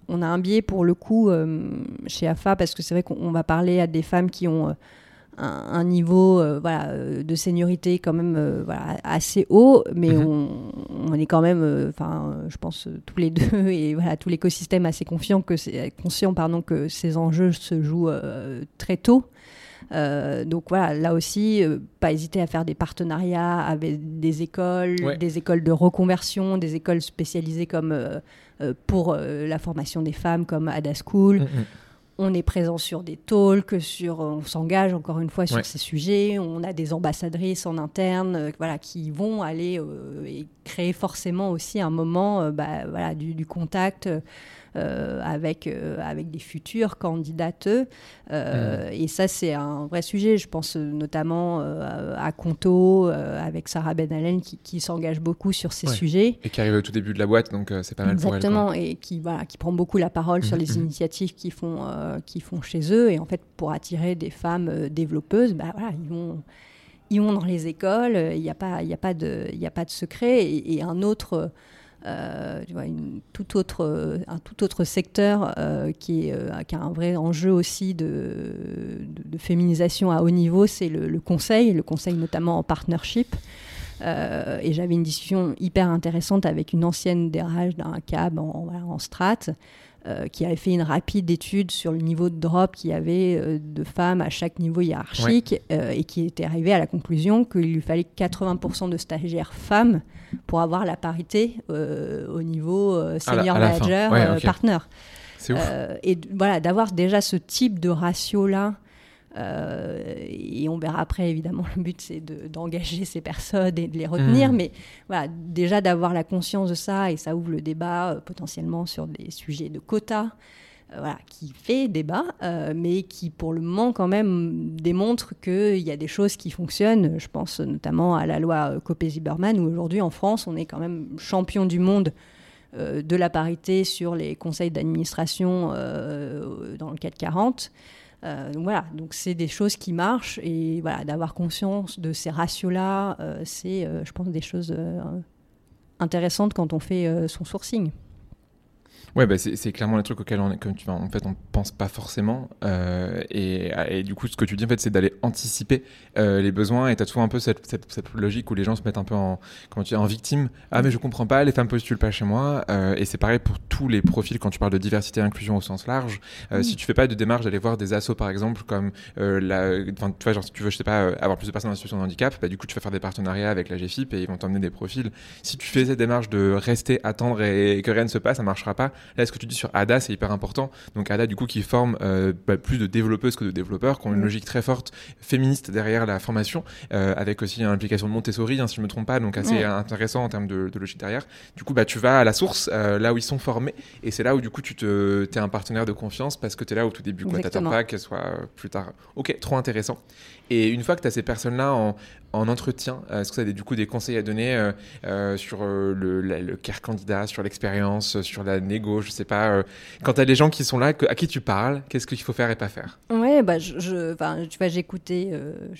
on a un biais pour le coup chez AFA parce que c'est vrai qu'on va parler à des femmes qui ont un, niveau euh, voilà, euh, de seniorité quand même euh, voilà, assez haut, mais Mhm. on, on est quand même, euh, enfin, je pense tous les deux et voilà, tout l'écosystème assez confiant que c'est conscient pardon que ces enjeux se jouent très tôt. Euh, donc voilà, là aussi, euh, pas hésiter à faire des partenariats avec des écoles, Ouais. des écoles de reconversion, des écoles spécialisées comme euh, pour la formation des femmes comme Ada School. Mm, mm. On est présent sur des talks, sur, on s'engage encore une fois sur Ouais. ces sujets. On a des ambassadrices en interne, euh, voilà, qui vont aller euh, et créer forcément aussi un moment, euh, bah, voilà, du, du contact euh, avec euh, avec des futures candidates. Euh, Et ça, c'est un vrai sujet. Je pense euh, notamment euh, à Conto euh, avec Sarah Ben Allen qui, qui s'engage beaucoup sur ces Ouais. sujets. Et qui arrive au tout début de la boîte, donc euh, c'est pas mal pour elle. quoi. Exactement, et qui, voilà, qui prend beaucoup la parole sur les mhm. initiatives qu'ils font, euh, qu'ils font chez eux. Et en fait, pour attirer des femmes euh, développeuses, bah, voilà, ils, vont, ils vont dans les écoles, euh, il n'y a, pas- il y a, pas de- il y a pas de secret. Et, et un autre. Euh, tu tout autre, euh, un tout autre secteur euh, qui, qui a un vrai enjeu aussi de, de, féminisation à haut niveau, c'est le, conseil, le conseil notamment en partnership. Et j'avais une discussion hyper intéressante avec une ancienne DRH d'un cab en, voilà, en strat euh, qui avait fait une rapide étude sur le niveau de drop qu'il y avait euh, de femmes à chaque niveau hiérarchique euh, et qui était arrivée à la conclusion qu'il lui fallait 80% de stagiaires femmes pour avoir la parité au niveau senior manager Ouais, euh, ok. partner. Et voilà, d'avoir déjà ce type de ratio-là. Euh, et on verra après, évidemment, le but c'est de- d'engager ces personnes et de les retenir. Mhm. Mais voilà, déjà d'avoir la conscience de ça, et ça ouvre le débat euh, potentiellement sur des sujets de quotas, euh, voilà, qui fait débat, mais qui pour le moment quand même démontre qu'il y a des choses qui fonctionnent. Je pense notamment à la loi Copé-Zimmermann, où aujourd'hui en France, on est quand même champion du monde de la parité sur les conseils d'administration dans le 440. Euh, donc voilà, donc c'est des choses qui marchent et voilà, d'avoir conscience de ces ratios-là, euh, c'est, euh, je pense, des choses intéressantes quand on fait son sourcing. Ouais, bah, c'est clairement les trucs auxquels on, comme tu, en fait, on pense pas forcément. euh, et, et du coup, ce que tu dis, en fait, c'est d'aller anticiper euh, les besoins. Et tu as toujours un peu cette, cette, cette logique où les gens se mettent un peu en, comment tu dis, en victime. Ah, mais je comprends pas, les femmes postulent pas chez moi. Euh, et c'est pareil pour tous les profils quand tu parles de diversité et inclusion au sens large. Euh. Si tu fais pas de démarche d'aller voir des assos, par exemple, comme euh, la, tu vois, genre, si tu veux, je sais pas, euh, avoir plus de personnes en situation de handicap, bah, du coup, tu vas faire des partenariats avec la GFIP et ils vont t'emmener des profils. Si tu fais cette démarche de rester, attendre et que rien ne se passe, ça marchera pas. Là, ce que tu dis sur ADA, c'est hyper important. Donc ADA, du coup, qui forme euh, bah, plus de développeuses que de développeurs, qui ont une logique très forte féministe derrière la formation, euh, avec aussi une implication de Montessori, hein, si je me trompe pas, donc assez Ouais. intéressant en termes de, de logique derrière. Du coup, bah, tu vas à la source, euh, là où ils sont formés, et c'est là où du coup tu te, es un partenaire de confiance parce que tu es là au tout début. Tu n'attends pas qu'elle soit plus tard. Ok, trop intéressant. Et une fois que tu as ces personnes-là en, en entretien, euh, est-ce que tu as des, du coup des conseils à donner euh, euh, sur le, la- le care candidat, sur l'expérience, sur la négo, je sais pas. quand tu as des gens qui sont là, que- à qui tu parles, qu'est-ce qu'il faut faire et pas faire? Ouais, bah, je, tu vois,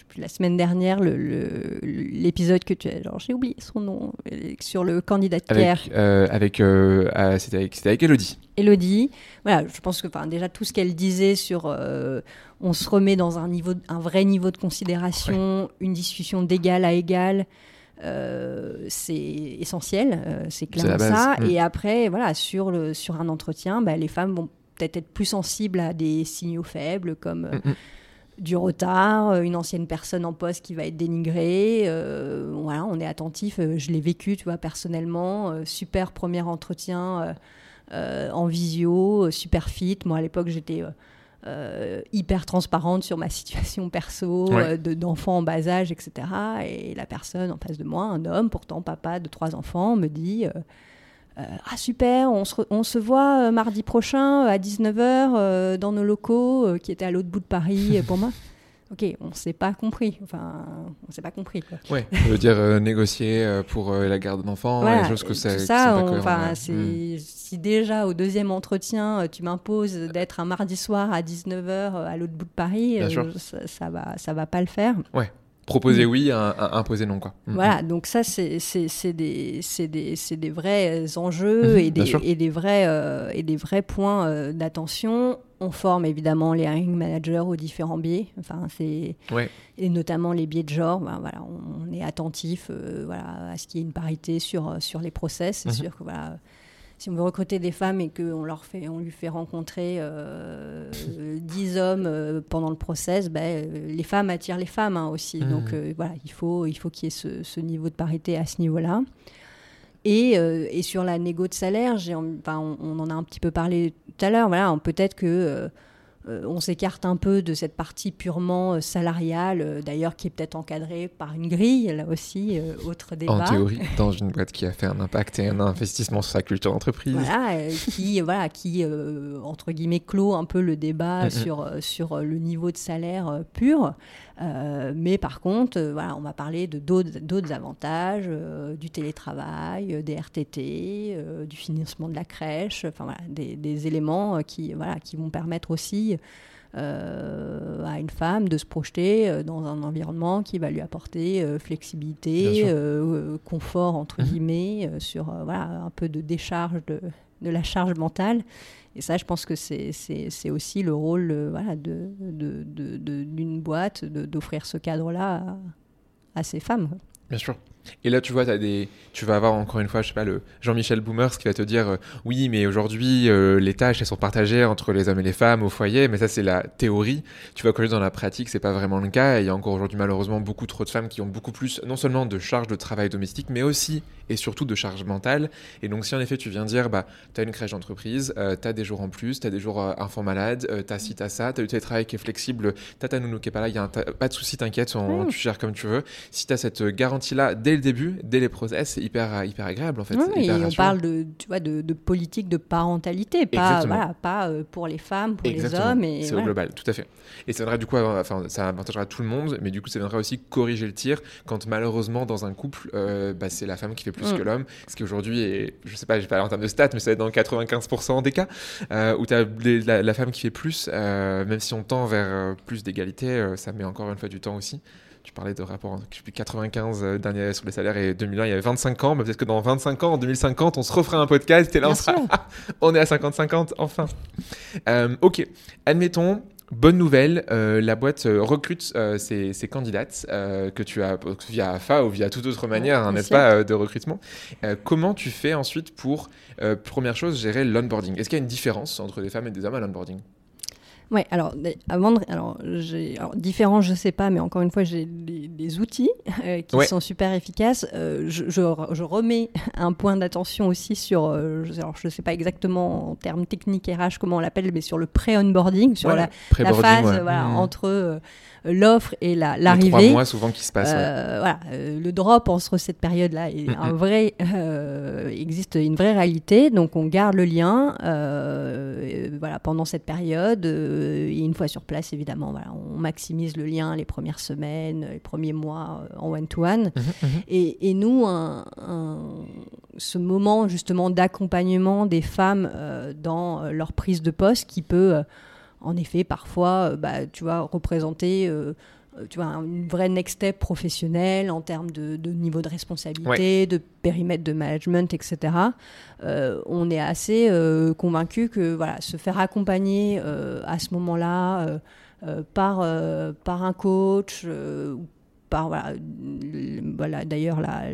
plus, la semaine dernière le- le- l'épisode que tu as, genre j'ai oublié son nom, sur le candidat de care. Avec, avec, c'était avec, c'était avec Elodie. Elodie, voilà, je pense que enfin, déjà tout ce qu'elle disait sur euh, on se remet dans un, niveau, un vrai niveau de considération, une discussion d'égal à égal, euh, c'est essentiel, euh, c'est clairement base, ça. mm. Et après, voilà, sur, le, sur un entretien, bah, les femmes vont peut-être être plus sensibles à des signaux faibles comme Mm, mm. du retard, une ancienne personne en poste qui va être dénigrée. euh, voilà, on est attentif. je l'ai vécu, tu vois, personnellement. euh, super premier entretien euh, en visio, euh, super fit. Moi, à l'époque, j'étais euh, euh, hyper transparente sur ma situation perso, Ouais. euh, de- d'enfants en bas âge, etc. Et la personne en face de moi, un homme, pourtant papa de trois enfants, me dit. euh, euh, ah super, on se, on se voit euh, mardi prochain euh, à 19h dans nos locaux euh, qui étaient à l'autre bout de Paris euh, pour moi. Ok, on s'est pas compris. Enfin, on s'est pas compris. Ouais, je veux dire euh, négocier euh, pour euh, la garde d'enfants, Voilà, des choses que ça, ça, pas on- cohérentes, enfin, ouais. c'est Mm. si déjà au deuxième entretien tu m'imposes d'être un mardi soir à 19h à l'autre bout de Paris, ça, ça va, ça va pas le faire. Proposer oui, un- un- imposer non, quoi. Mm. Voilà, donc ça, c'est des, des, des vrais enjeux et, des, et, des vrais, et des vrais points d'attention. On forme évidemment les hiring managers aux différents biais, enfin, c'est et notamment les biais de genre. Ben, voilà, on, est attentif voilà, à ce qu'il y ait une parité sur, sur les process. C'est mhm. sûr que voilà, si on veut recruter des femmes et qu'on leur fait, on lui fait rencontrer euh, 10 hommes euh, pendant le process, ben, euh, les femmes attirent les femmes hein, aussi. Mmh. Donc euh, voilà, il faut, il faut qu'il y ait ce, niveau de parité à ce niveau-là. Et, et, sur la négo de salaire, enfin, on, on, en a un petit peu parlé tout à l'heure. Voilà, peut-être que euh, on s'écarte un peu de cette partie purement euh, salariale, euh, d'ailleurs qui est peut-être encadrée par une grille, là aussi, autre débat. En théorie, dans une boîte qui a fait un impact et un investissement sur sa culture d'entreprise. Voilà, qui, voilà, qui entre guillemets, clôt un peu le débat sur, sur le niveau de salaire pur. Mais par contre, voilà, on va parler de d'autres avantages, du télétravail, des RTT, du financement de la crèche, enfin voilà, des, des éléments qui, voilà, qui vont permettre aussi euh, à une femme de se projeter euh, dans un environnement qui va lui apporter euh, flexibilité, confort entre mhm. guillemets, sur voilà, un peu de décharge de, de, la charge mentale. Et ça, je pense que c'est aussi le rôle voilà, d'une de, de, boîte d'offrir ce cadre-là à, ces femmes. Bien sûr. Et là, tu vois, as des... tu vas avoir encore une fois, je sais pas, le Jean-Michel Boomers qui va te dire euh, oui, mais aujourd'hui, euh, les tâches, elles sont partagées entre les hommes et les femmes au foyer, mais ça, c'est la théorie. Tu vois, que dans la pratique, c'est pas vraiment le cas. Et il y a encore aujourd'hui, malheureusement, beaucoup trop de femmes qui ont beaucoup plus, non seulement de charges de travail domestique, mais aussi et surtout de charge mentale. Et donc, si en effet, tu viens dire, bah, tu as une crèche d'entreprise, euh, tu as des jours en plus, tu as des jours enfants malades, tu as ci, tu as ça, tu as du télétravail qui est flexible, tu as ta nounou qui est pas là, y a pas de souci, t'inquiète, tu gères comme tu veux. Si tu as cette garantie-là dès le début, dès les process, c'est hyper, hyper agréable en fait. Oui, on parle de, tu vois, de, politique de parentalité, pas, voilà, pas euh, pour les femmes, pour les hommes. C'est au global, tout à fait. Et ça viendra du coup, enfin, ça avantagera tout le monde, mais du coup, ça viendra aussi corriger le tir quand malheureusement dans un couple, euh, bah, c'est la femme qui fait plus mm. que l'homme, ce qui aujourd'hui est, je sais pas, j'ai pas en termes de stats, mais ça va être dans 95% des cas euh, où tu as la, la, femme qui fait plus, même si on tend vers plus d'égalité, ça met encore une fois du temps aussi. Tu parlais de rapport, je suis 95 euh, dernier sur les salaires et 2001, il y avait 25 ans. Mais peut-être que dans 25 ans, en 2050, on se refera un podcast et là, on sera. on est à 50-50, enfin. Euh, ok, admettons, Bonne nouvelle, euh, la boîte recrute ses, candidates que tu as via AFA ou via toute autre manière, hein, n'est-ce pas, de recrutement. comment tu fais ensuite pour, première chose, gérer l'onboarding? Est-ce qu'il y a une différence entre des femmes et des hommes à l'onboarding? Oui, alors, avant de, alors, alors, différent, je sais pas, mais encore une fois, j'ai des, outils euh, qui sont super efficaces. Euh, je, je, remets un point d'attention aussi sur, euh, alors je sais pas exactement en termes techniques RH comment on l'appelle, mais sur le pré-onboarding, sur la, la, phase voilà, mmh. entre l'offre et l'arrivée. trois mois souvent qui se passent. Euh, voilà, euh, le drop entre cette période-là est un vrai, euh, existe une vraie réalité. Donc on garde le lien, voilà, pendant cette période. et une fois sur place, évidemment, voilà, on maximise le lien les premières semaines, les premiers mois en one-to-one. Et, et, nous, un, ce moment justement d'accompagnement des femmes dans leur prise de poste qui peut en effet, parfois, euh, bah, tu vois, représenter euh, euh, tu vois, une vraie next step professionnelle en termes de, niveau de responsabilité, de périmètre de management, etc. on est assez convaincu que voilà, se faire accompagner à ce moment-là par, par un coach voilà, d'ailleurs la,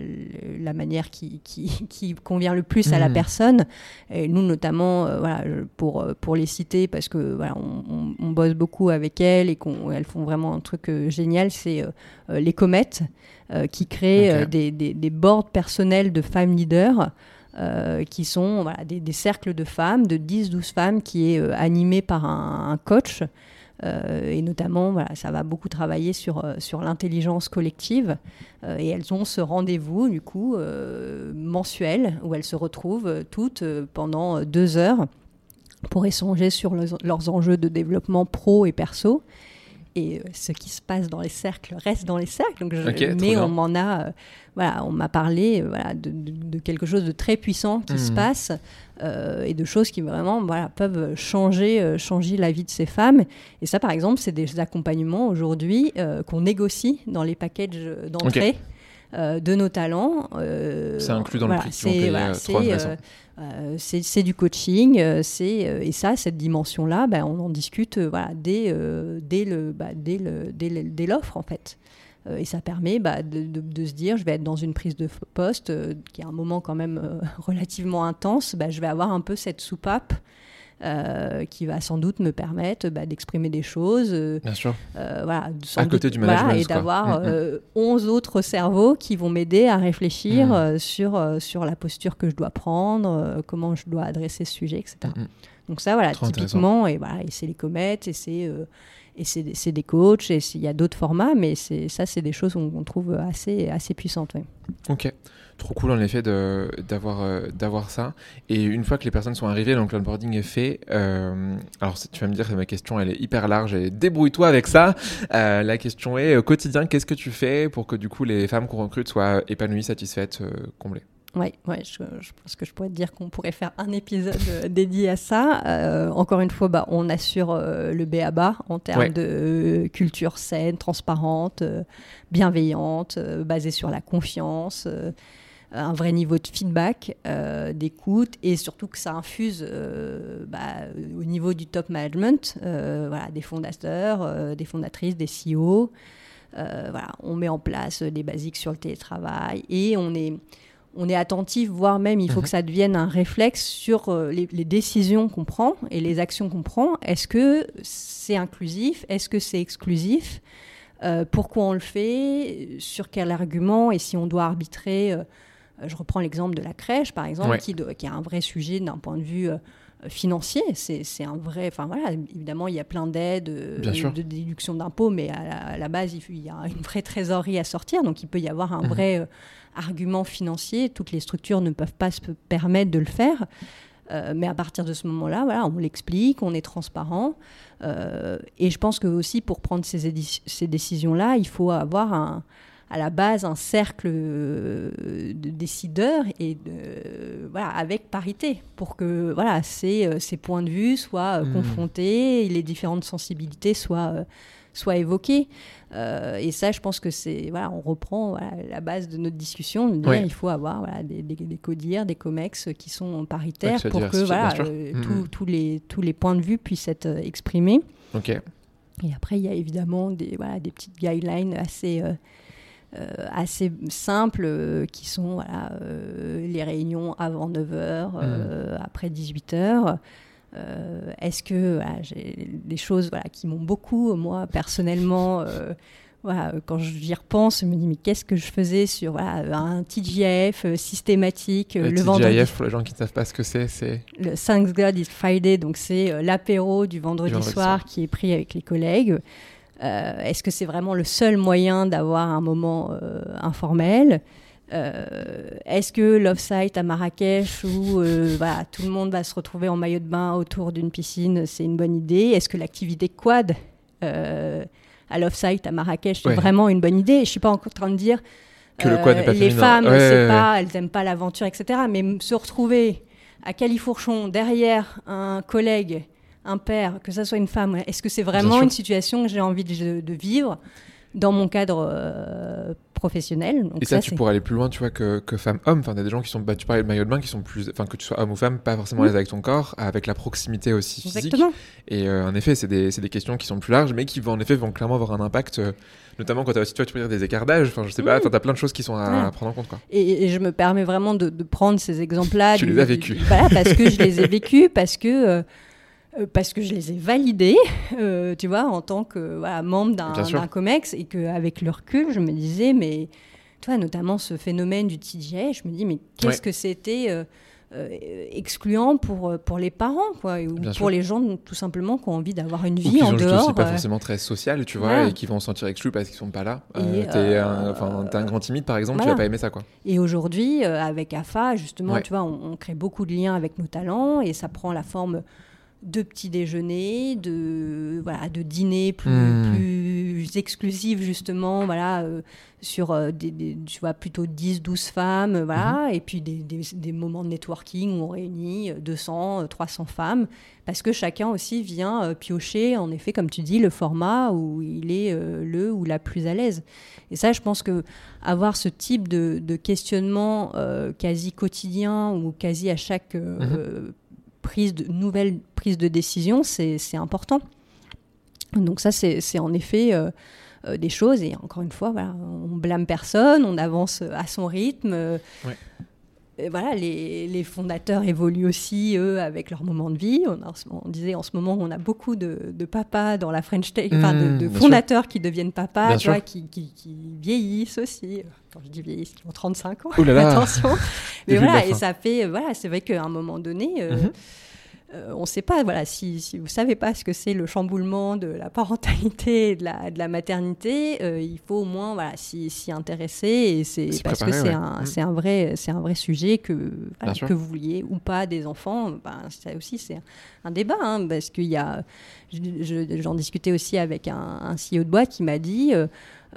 la, manière qui, qui, convient le plus à la mmh. personne. Et nous notamment, euh, voilà, pour, pour les citer, parce que voilà, on, bosse beaucoup avec elles et qu'elles font vraiment un truc euh, génial, c'est euh, les comètes qui créent des, des, boards personnels de femmes leaders. qui sont voilà, des, des, cercles de femmes, de 10-12 femmes, qui est animé par un, un coach euh, et notamment, ça va beaucoup travailler sur, euh, sur l'intelligence collective. Euh, et elles ont ce rendez-vous, du coup, mensuel, où elles se retrouvent toutes pendant deux heures pour échanger sur leurs enjeux de développement pro et perso et ce qui se passe dans les cercles reste dans les cercles. Donc mais on m'en a, voilà, on m'a parlé voilà, de, quelque chose de très puissant qui se mmh. passe euh, et de choses qui vraiment voilà, peuvent changer, euh, changer la vie de ces femmes. Et ça, par exemple, c'est des accompagnements aujourd'hui euh, qu'on négocie dans les packages d'entrée. de nos talents. c'est inclus dans le prix c'est voilà, c'est du coaching, c'est et ça, cette dimension-là, ben, on en discute dès, dès bah, dès dès l'offre en fait. Euh, et ça permet bah, de, se dire, je vais être dans une prise de poste euh, qui est un moment quand même euh, relativement intense, bah, je vais avoir un peu cette soupape. Qui va sans doute me permettre bah, d'exprimer des choses. Bien sûr. voilà, à côté du management. et d'avoir 11 mm, mm. autres cerveaux qui vont m'aider à réfléchir mm. sur, sur la posture que je dois prendre, comment je dois adresser ce sujet, etc. Donc ça, voilà, typiquement, et, voilà, et c'est les comètes, et c'est c'est des coachs, et il y a d'autres formats, mais ça, c'est des choses qu'on trouve assez, assez puissantes. Ok, trop cool en effet d'avoir euh, d'avoir ça. Et une fois que les personnes sont arrivées, donc l'onboarding est fait, euh, alors tu vas me dire que ma question elle est hyper large, et débrouille-toi avec ça. Euh, la question est, au quotidien, qu'est-ce que tu fais pour que du coup les femmes qu'on recrute soient épanouies, satisfaites, comblées? Oui, ouais, je, pense que je pourrais te dire qu'on pourrait faire un épisode euh, dédié à ça. Euh, encore une fois, bah, on assure euh, le B à bas en termes de culture saine, transparente, bienveillante, basée sur la confiance, un vrai niveau de feedback, d'écoute et surtout que ça infuse bah, au niveau du top management, voilà, des fondateurs, des fondatrices, des CEO. voilà, on met en place des basiques sur le télétravail et on est on est attentif, voire même il faut mhm. que ça devienne un réflexe sur euh, les, décisions qu'on prend et les actions qu'on prend. Est-ce que c'est inclusif? Est-ce que c'est exclusif? Euh, Pourquoi on le fait? Sur quel argument? Et si on doit arbitrer euh, Je reprends l'exemple de la crèche, par exemple, qui, qui, a un vrai sujet d'un point de vue financier. C'est un vrai. Enfin voilà, évidemment, il y a plein d'aides, de, déduction d'impôts, mais à la, base, il, y a une vraie trésorerie à sortir. Donc, il peut y avoir un mhm. vrai argument financier. Toutes les structures ne peuvent pas se permettre de le faire. Euh, mais à partir de ce moment-là, voilà, on l'explique, on est transparent. Euh, et je pense que aussi pour prendre ces, ces décisions-là, il faut avoir un, à la base un cercle euh, de décideurs et de, voilà, avec parité pour que voilà, ces, ces points de vue soient mmh. confrontés et les différentes sensibilités soient soit évoqué. Euh, et ça, je pense que c'est, voilà, on reprend la base de notre discussion. De dire, Il faut avoir voilà, des, des, des, codières, des comex qui sont paritaires pour que voilà, euh, tous les, tous les points de vue puissent être euh, exprimés. Ok. Et après, il y a évidemment des, voilà, des petites guidelines assez, assez simples qui sont voilà, les réunions avant 9h, mm. après 18h. Euh, est-ce que j'ai des choses voilà, qui m'ont beaucoup, moi, personnellement, euh, voilà, quand j'y repense, je me dis, mais qu'est-ce que je faisais sur voilà, un TGF euh, systématique le, le TGIF, pour les gens qui ne savent pas ce que c'est, c'est... Le Thanks God is Friday, donc c'est l'apéro du vendredi, soir, qui est pris avec les collègues. Est-ce que c'est vraiment le seul moyen d'avoir un moment informel? Euh, est-ce que l'off-site à Marrakech où euh, tout le monde va se retrouver en maillot de bain autour d'une piscine, c'est une bonne idée? Est-ce que l'activité quad euh, à l'off-site à Marrakech, c'est vraiment une bonne idée? Je ne suis pas encore en train de dire que le quad pas les femmes, pas, elles n'aiment pas l'aventure, etc. Mais se retrouver à Califourchon derrière un collègue, un père, que ça soit une femme, est-ce que c'est vraiment une situation que j'ai envie de, vivre dans mon cadre professionnel? et ça, tu pourrais aller plus loin, tu vois, que, que femme-homme. Enfin, il y a des gens qui sont, bah, tu parlais de maillot de bain, qui sont plus, enfin, que tu sois homme ou femme, pas forcément les avec ton corps, avec la proximité aussi physique. Et euh, en effet, c'est des, des, questions qui sont plus larges, mais qui vont en effet vont clairement avoir un impact, euh, notamment quand tu as aussi, tu, vois, tu peux dire des écarts d'âge. Enfin, je sais pas, tu as plein de choses qui sont à, prendre en compte, quoi. Et, je me permets vraiment de, prendre ces exemples-là. Tu les as vécus. Voilà, parce que je les ai vécus, parce que. Euh, parce que je les ai validés, euh, tu vois, en tant que voilà, membre d'un COMEX, et qu'avec le recul, je me disais, mais, tu vois, notamment ce phénomène du TGA, je me dis, mais qu'est-ce que c'était euh, excluant pour, pour les parents, quoi, ou pour les gens, tout simplement, qui ont envie d'avoir une vie en dehors. aussi pas forcément très social, tu vois, et qui vont se sentir exclus parce qu'ils sont pas là. t'es un, un, grand timide, par exemple, tu vas pas aimer ça, quoi. Et aujourd'hui, avec AFA, justement, tu vois, on, on crée beaucoup de liens avec nos talents, et ça prend la forme de petits déjeuners, de, voilà, de dîners plus, hmm. plus exclusive justement, voilà, euh, sur euh, des, tu vois, plutôt 10, 12 femmes, voilà, mhm. et puis des, des, moments de networking où on réunit 200, 300 femmes, parce que chacun aussi vient piocher, en effet, comme tu dis, le format où il est le ou la plus à l'aise. Et ça, je pense que avoir ce type de, de questionnement quasi quotidien ou quasi à chaque mhm. Prise de nouvelle prise de décision, c'est important. Donc ça, c'est en effet euh, euh, des choses. Et encore une fois, voilà, on blâme personne, on avance à son rythme. Et voilà, les, les, fondateurs évoluent aussi, eux, avec leur moment de vie. On, on disait en ce moment, on a beaucoup de, de papas dans la French Tech, de, mmh, fondateurs qui deviennent papas, vois, qui, qui, qui, vieillissent aussi. Quand je dis vieillissent, ils ont 35 ans, attention. Mais voilà, et ça fait, voilà, c'est vrai qu'à un moment donné, euh, mmh. Euh, on ne sait pas, voilà, si, si vous ne savez pas ce que c'est le chamboulement de la parentalité et de la, de la maternité, euh, il faut au moins voilà, s'y, intéresser. Et c'est, parce que c'est, un, mm. c'est, un vrai, c'est un vrai sujet que, que vous vouliez ou pas des enfants. Ben, ça aussi, c'est un débat, hein, parce qu'il y a, j'en discutais aussi avec un, un, CEO de boîte qui m'a dit,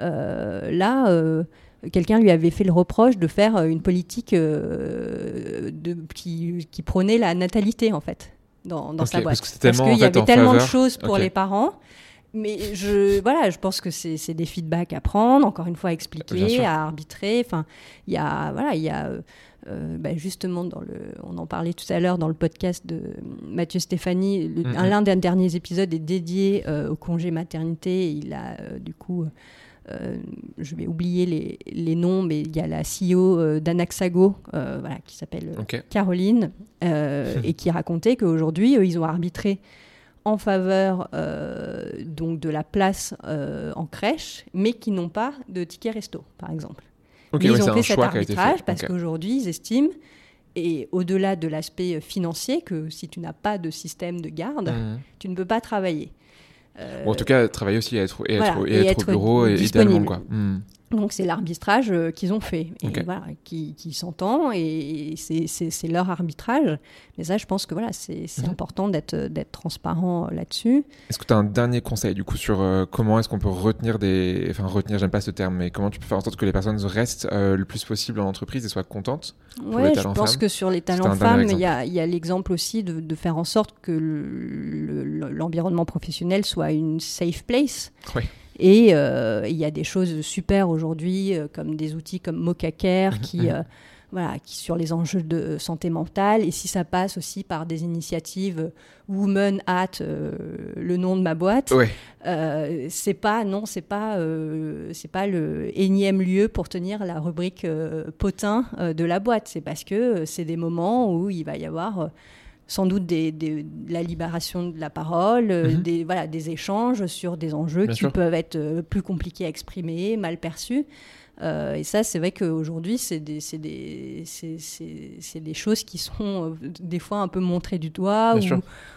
euh, là, quelqu'un lui avait fait le reproche de faire une politique de, qui, qui, prônait la natalité en fait dans, sa boîte. Parce qu'il y avait tellement de choses pour les parents. Mais je, voilà, je pense que c'est des feedbacks à prendre, encore une fois à expliquer, à arbitrer. Enfin, il y a, voilà, il y a euh, bah, justement dans le, on en parlait tout à l'heure dans le podcast de Mathieu Stéphanie. L'un des derniers épisodes est dédié euh, au congé maternité. Il a euh, du coup euh, je vais oublier les, les, noms, mais il y a la CEO euh, d'Anaxago, euh, voilà, qui s'appelle Caroline, et qui racontait qu'aujourd'hui, ils ont arbitré en faveur donc de la place en crèche, mais qui n'ont pas de ticket resto, par exemple. ils ont fait cet arbitrage parce qu'aujourd'hui, ils estiment, et au-delà de l'aspect financier, que si tu n'as pas de système de garde, mmh. tu ne peux pas travailler en tout cas, travailler aussi et être, et être, au bureau, idéalement. Quoi. Hmm. Donc c'est l'arbitrage euh, qu'ils ont fait, et voilà, qui, qui s'entend, et c'est leur arbitrage. Mais ça, je pense que voilà, c'est mhm. important d'être transparent euh, là-dessus. Est-ce que tu as un dernier conseil du coup sur euh, comment est-ce qu'on peut retenir des... Enfin retenir, j'aime pas ce terme, mais comment tu peux faire en sorte que les personnes restent le plus possible en entreprise et soient contentes Oui, je pense que sur les talents femmes, il y a, y a l'exemple aussi de, de, faire en sorte que l'environnement professionnel soit une safe place. Oui. Et euh, il y a des choses super aujourd'hui, euh, comme des outils comme Mocacare, mhm, qui, mhm. Euh, voilà, qui sur les enjeux de santé mentale. Et si ça passe aussi par des initiatives Women at le nom de ma boîte, c'est pas non, c'est pas c'est pas le énième lieu pour tenir la rubrique potin de la boîte. C'est parce que c'est des moments où il va y avoir sans doute des, de la libération de la parole, euh, mhm. des, voilà, des échanges sur des enjeux qui peuvent être euh, plus compliqués à exprimer, mal perçus. Euh, et ça, c'est vrai qu'aujourd'hui, c'est des, des, des, choses qui sont des fois un peu montrées du doigt ou,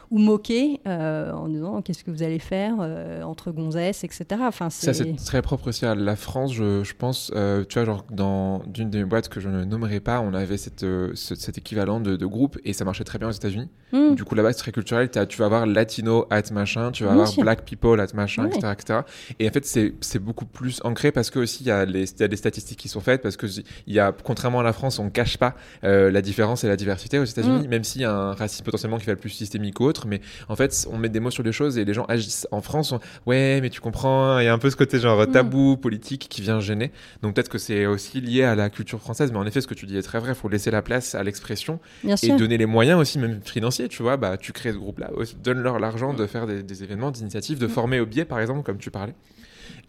ou moquer euh, en disant qu'est-ce que vous allez faire euh, entre gonzesses, etc. Enfin, Ça, c'est très propre aussi à la France, je, je pense. Euh, tu vois, genre, dans une des boîtes que je ne nommerai pas, on avait cette, cet équivalent de, de, groupe et ça marchait très bien aux États-Unis. Hmm. Du coup, là-bas, c'est très culturel. tu vas avoir latino at machin, tu vas avoir black people at machin, etc., etc. Et en fait, c'est beaucoup plus ancré parce que aussi, il y, a les, a des statistiques qui sont faites parce que il y a, contrairement à la France, on cache pas la différence et la diversité aux États-Unis, hmm. même s'il y a un racisme potentiellement qui va être plus systémique ou autre mais en fait, on met des mots sur les choses et les gens agissent. En France, ouais, mais tu comprends, il y a un peu ce côté genre mm. tabou, politique qui vient gêner. Donc peut-être que c'est aussi lié à la culture française, mais en effet, ce que tu dis est très vrai. Il faut laisser la place à l'expression et donner les moyens aussi, même financiers. Tu vois, bah, tu crées ce groupe-là, donne-leur l'argent de faire des, des événements, d'initiatives, de mm. former au biais, par exemple, comme tu parlais.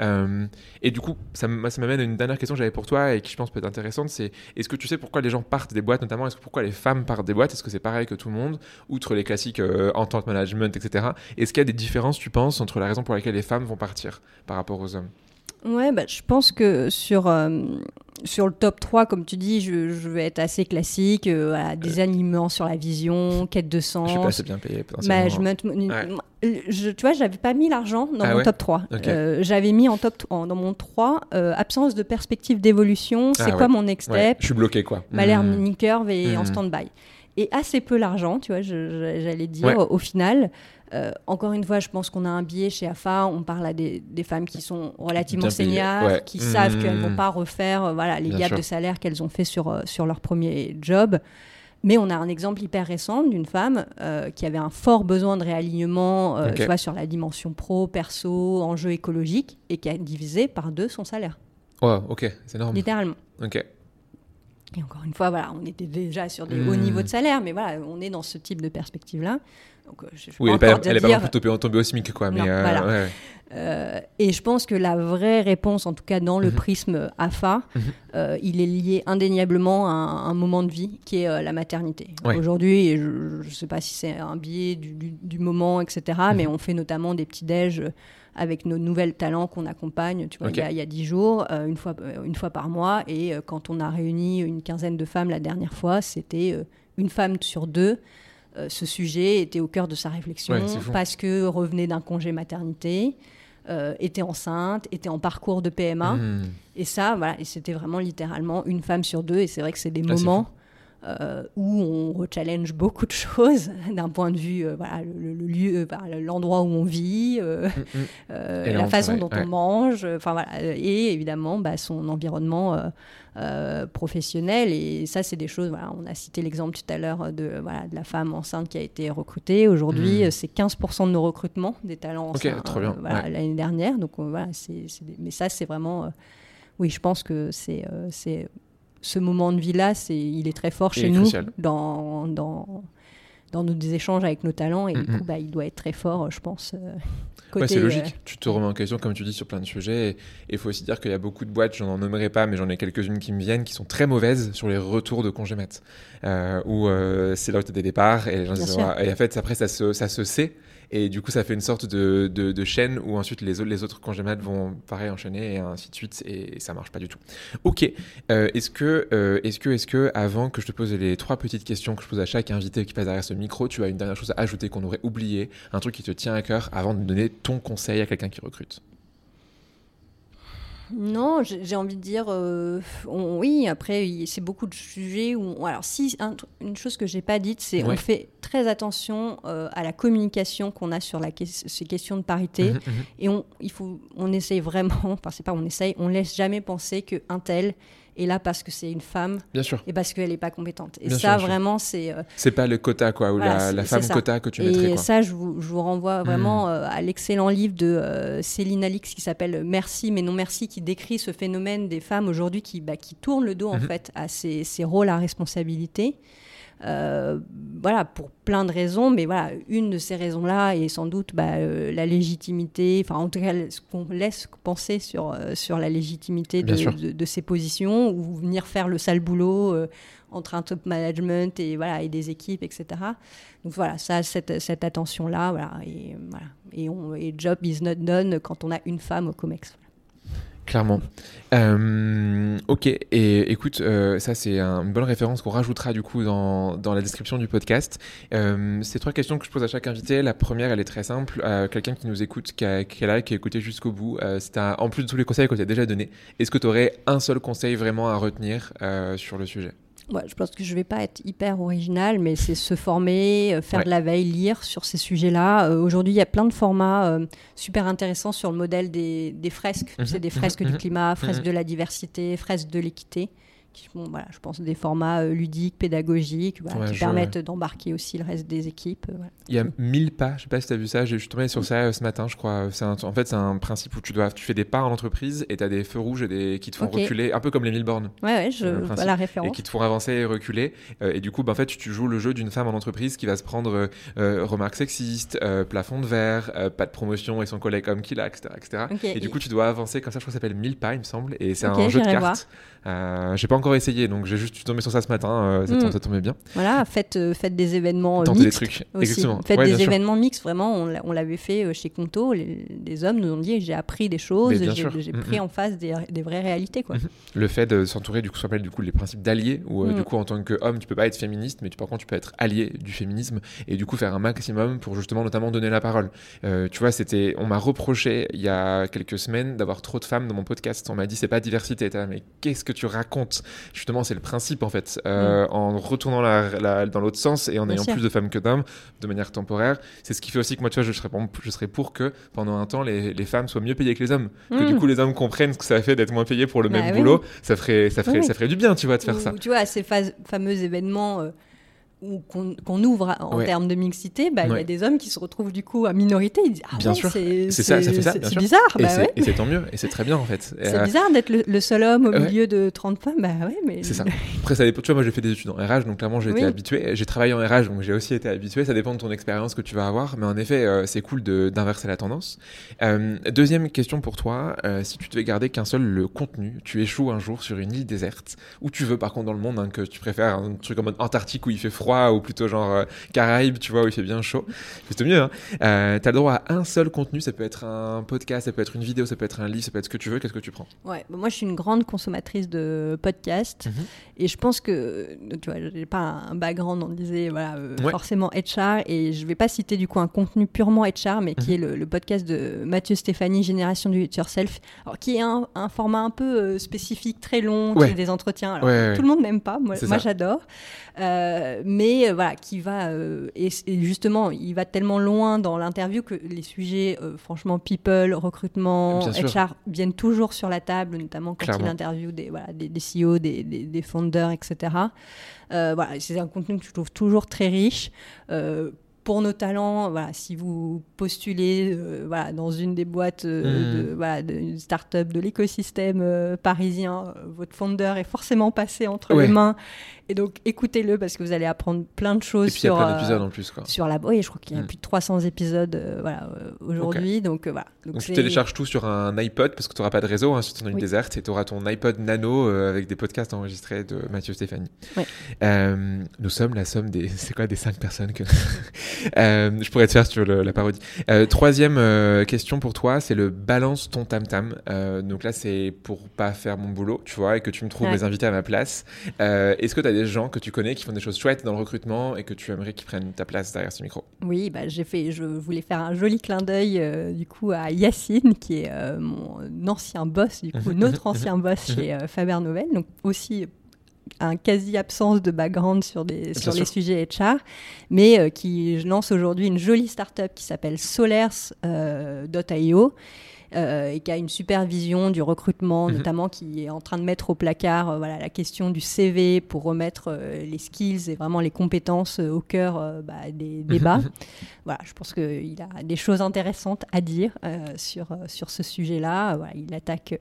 Euh, et du coup, ça, m'amène à une dernière question que j'avais pour toi et qui je pense peut être intéressante, c'est est-ce que tu sais pourquoi les gens partent des boîtes, notamment est-ce que pourquoi les femmes partent des boîtes? Est-ce que c'est pareil que tout le monde, outre les classiques euh, entente management, etc. Est-ce qu'il y a des différences, tu penses, entre la raison pour laquelle les femmes vont partir par rapport aux hommes? Ouais, bah, je pense que sur, euh, sur le top 3, comme tu dis, je, vais être assez classique. Euh, voilà, des animaux sur la vision, quête de sens. Je suis pas assez bien payé. Bah, je, je, tu vois, j'avais pas mis l'argent dans ah mon top 3. Euh, j'avais mis en top, dans mon 3 absence de perspective d'évolution. C'est ah quoi mon next step Je suis bloqué, quoi. Ma learning curve est en hmm. stand-by. et assez peu l'argent, tu vois, j'allais dire, au final. Euh, encore une fois, je pense qu'on a un biais chez AFA. On parle à des, femmes qui sont relativement seniors, qui savent mmh. qu'elles ne vont pas refaire euh, voilà, les gaps de salaire qu'elles ont fait sur, euh, sur leur premier job. Mais on a un exemple hyper récent d'une femme qui avait un fort besoin de réalignement tu vois, sur la dimension pro, perso, enjeu écologique, et qui a divisé par deux son salaire. Ouais, ok, c'est énorme. Littéralement. Ok. Et encore une fois, voilà, on était déjà sur des hauts mmh. niveaux de salaire, mais voilà, on est dans ce type de perspective-là. Donc, euh, je, oui, elle n'est pas, pas tombée, tombée au SMIC, quoi. Mais euh, euh, et je pense que la vraie réponse, en tout cas dans le mmh. prisme AFA, mmh. il est lié indéniablement à un, moment de vie qui est la maternité. Aujourd'hui, je ne sais pas si c'est un biais du, du, moment, etc., mais on fait notamment des petits déj avec nos nouvelles talents qu'on accompagne, tu vois, il, y a, dix jours, euh, une, fois, une fois par mois. Et euh, quand on a réuni une quinzaine de femmes la dernière fois, c'était une femme sur deux. Ce sujet était au cœur de sa réflexion parce que revenait d'un congé maternité. était enceinte, était en parcours de PMA. Mmh. Et ça, voilà, et c'était vraiment littéralement une femme sur deux. Et c'est vrai que c'est des ah, moments euh, où on rechallenge beaucoup de choses d'un point de vue, euh, voilà, le, lieu, euh, l'endroit où on vit, mm, mm. la façon dont on mange, enfin voilà, et évidemment bah, son environnement professionnel. Et ça, c'est des choses. Voilà, on a cité l'exemple tout à l'heure de, voilà, de la femme enceinte qui a été recrutée. Aujourd'hui, mm. c'est 15% de nos recrutements des talents enceintes l'année dernière. Donc voilà, c'est, mais ça, c'est vraiment. oui, je pense que c'est c'est ce moment de vie-là, c'est, il est très fort chez nous dans, dans, dans nos échanges avec nos talents et du coup, bah, il doit être très fort, je pense. Euh, c'est logique. Euh, tu te remets en question, comme tu dis, sur plein de sujets. Et il faut aussi dire qu'il y a beaucoup de boîtes, j'en nommerai pas, mais j'en ai quelques-unes qui me viennent, qui sont très mauvaises sur les retours de congé mat. Euh, où c'est là où tu as des départs et, et en fait, après, ça se, ça se sait. Et du coup, ça fait une sorte de, de, chaîne où ensuite les, autres, les autres congémades vont pareil enchaîner et ainsi de suite. Et, ça marche pas du tout. Ok. Euh, est-ce que, euh, est-ce que, est-ce que, avant que je te pose les trois petites questions que je pose à chaque invité qui passe derrière ce micro, tu as une dernière chose à ajouter qu'on aurait oublié, un truc qui te tient à cœur avant de donner ton conseil à quelqu'un qui recrute? Non, j'ai envie de dire, euh, oui, après, c'est beaucoup de sujets où. alors, si, une chose que j'ai pas dite, c'est qu'on on fait très attention euh, à la communication qu'on a sur la, ces questions de parité. Mmh, mmh. Et on, il faut, on essaye vraiment, enfin, c'est pas on essaye, on laisse jamais penser qu'un tel et là parce que c'est une femme bien sûr. et parce qu'elle n'est pas compétente. Et ça vraiment c'est euh, c'est pas le quota quoi ou la, femme quota que tu mettrais et ça je vous, je vous renvoie vraiment hmm. euh, à l'excellent livre de euh, Céline Alix qui s'appelle Merci mais non merci qui décrit ce phénomène des femmes aujourd'hui qui bah, qui tournent le dos en mhm. fait à ces, ces rôles à responsabilité euh, voilà, pour plein de raisons, mais voilà, une de ces raisons-là est sans doute bah, euh, la légitimité, enfin en tout cas ce qu'on laisse penser sur, euh, sur la légitimité de, de, ces positions, ou venir faire le sale boulot entre un top management et, voilà, et des équipes, etc. Donc voilà, ça, cette, cette attention-là, voilà, et, voilà. Et, on, et job is not done quand on a une femme au COMEX. Clairement. Euh, ok, et écoute, euh, ça c'est une bonne référence qu'on rajoutera du coup dans, dans la description du podcast. Euh, c'est trois questions que je pose à chaque invité. La première, elle est très simple. Quelqu'un qui nous écoute, qui, a, qui est là, qui a écouté jusqu'au bout, c'est en plus de tous les conseils qu'on t'a déjà donnés, est-ce que tu aurais un seul conseil vraiment à retenir sur le sujet? Je pense que je ne vais pas être hyper original, mais c'est se former, euh, faire de la veille, lire sur ces sujets-là. Euh, aujourd'hui, il y a plein de formats euh, super intéressants sur le modèle des, fresques. C'est mhm. des fresques du mhm. climat, fresques mhm. de la diversité, fresques de l'équité voilà, je pense, des formats euh, ludiques, pédagogiques, qui permettent d'embarquer aussi le reste des équipes. Euh, Il y a 1000 pas, je sais pas si tu as vu ça, je suis tombé sur ça euh, ce matin, je crois. en fait, c'est un principe où tu, dois, tu fais des pas en entreprise et tu as des feux rouges et des, qui te font reculer, un peu comme les 1000 bornes. Ouais, ouais, je la référence. Et qui te font avancer et reculer. et du coup, bah, en fait, tu, joues le jeu d'une femme en entreprise qui va se prendre remarques sexistes, plafond de verre, pas de promotion et son collègue homme qui l'a, etc. etc. Et, du coup, tu dois avancer comme ça, je crois que ça s'appelle 1000 pas, il me semble. Et c'est un jeu de cartes. Euh, j'ai pas encore essayé, donc j'ai juste tombé sur ça ce matin. Euh, ça, mm. tombait bien. Voilà, faites, euh, faites des événements mixtes. des trucs, aussi. exactement. Faites des événements mixtes, vraiment. On l'avait fait chez Conto. Les, hommes nous ont dit j'ai appris des choses, j'ai mm, pris mm. en face des, des, vraies réalités. Quoi. Mm-hmm. Le fait de s'entourer, du coup, ça s'appelle du coup les principes d'alliés, où du coup, en tant qu'homme, tu peux pas être féministe, mais tu, par contre, tu peux être allié du féminisme et du coup faire un maximum pour justement notamment donner la parole. tu vois, c'était, on m'a reproché il y a quelques semaines d'avoir trop de femmes dans mon podcast. On m'a dit c'est pas diversité, mais qu'est-ce que tu racontes justement, c'est le principe en fait. Euh, En retournant la, la- dans l'autre sens et en Bien ayant sûr. plus de femmes que d'hommes de manière temporaire, c'est ce qui fait aussi que moi, tu vois, je serais, pour- je serais pour que pendant un temps, les, les femmes soient mieux payées que les hommes. Que du Mm. coup, les hommes comprennent ce que ça fait d'être moins payés pour le Bah même oui. boulot. Ça ferait, ça ferait, Oui. ça ferait du bien, tu vois, de faire Ou, ça. Tu vois, ces fameux événements euh, où- qu'on ouvre en Ouais. termes de mixité, bah, il y a des hommes qui se retrouvent du coup à minorité. Ils disent Ah Bien ouais, sûr. c'est ça, ça fait ça, c'est- bizarre. Et Bah c'est et c'est tant mieux, et c'est très bien en fait. C'est euh, bizarre d'être le, le seul homme au milieu de 30 femmes. Bah ouais, mais. C'est ça. Après, ça dépend. Tu vois, moi, j'ai fait des études en RH, donc clairement, j'ai été habitué. J'ai travaillé en RH, donc j'ai aussi été habitué. Ça dépend de ton expérience que tu vas avoir. Mais en effet, euh, c'est cool d'inverser la tendance. Euh, deuxième question pour toi. si tu devais garder qu'un seul le contenu, tu échoues un jour sur une île déserte, où tu veux, par contre, dans le monde, hein, que tu préfères un truc en mode Antarctique où il fait froid, ou plutôt genre euh, Caraïbes, tu vois, où il fait bien chaud. C'est mieux, hein. Euh, T'as le droit à un seul contenu. Ça peut être un podcast, ça peut être une vidéo, ça peut être un livre, ça peut être ce que tu veux. Qu'est-ce que tu prends? Ouais, bah moi je suis une grande consommatrice de podcasts Mhm. et je pense que tu vois, j'ai pas un background on disait voilà euh, Ouais. forcément HR et je vais pas citer du coup un contenu purement HR mais qui Mhm. est le, le podcast de Mathieu Stéphanie Génération du It Yourself alors qui est un, un format un peu euh, spécifique très long Ouais. qui est des entretiens alors Ouais, ouais, tout le monde n'aime pas moi, j'adore Euh, mais euh, voilà qui va euh, et, et justement il va tellement loin dans l'interview que les sujets euh, franchement people recrutement. HR viennent toujours sur la table notamment quand Clairement. il interviewe des, voilà, des, des CEO des, des, des founders etc voilà c'est un contenu que je trouve toujours très riche pour nos talents, voilà, si vous postulez euh, voilà, dans une des boîtes euh, Mm. de, voilà, d'une start-up de l'écosystème euh, parisien, euh, votre founder est forcément passé entre Ouais. les mains. Et donc, écoutez-le parce que vous allez apprendre plein de choses Et puis il y a plein d'épisodes en plus, quoi. sur la. Oui, je crois qu'il y a Mm. plus de 300 épisodes voilà, aujourd'hui. Donc, voilà. Donc tu télécharges tout sur un iPod parce que tu n'auras pas de réseau hein, sur ton île Oui. déserte et tu auras ton iPod Nano avec des podcasts enregistrés de Mathieu Stéphanie. Ouais. Nous sommes la somme des c'est quoi des cinq personnes que Euh, je pourrais te faire sur le- la parodie. Euh, troisième euh, question pour toi, c'est le balance ton tam tam. Donc là c'est pour pas faire mon boulot, tu vois, et que tu me trouves Ouais. mes invités à ma place. Est-ce que tu as des gens que tu connais qui font des choses chouettes dans le recrutement et que tu aimerais qu'ils prennent ta place derrière ce micro? Oui, bah, j'ai fait, je voulais faire un joli clin d'œil du coup à Yacine, qui est mon ancien boss, du coup notre ancien boss chez Faber Novel, donc aussi un quasi absence de background sur, des, sur les sûr. sujets HR, mais euh, qui lance aujourd'hui une jolie startup qui s'appelle Solers.io. euh, et qui a une super vision du recrutement, Mhm. notamment qui est en train de mettre au placard euh, voilà, la question du CV pour remettre euh, les skills et vraiment les compétences euh, au cœur euh, bah, des débats. voilà, je pense qu'il a des choses intéressantes à dire euh, sur, euh, sur ce sujet-là. Voilà, il attaque euh,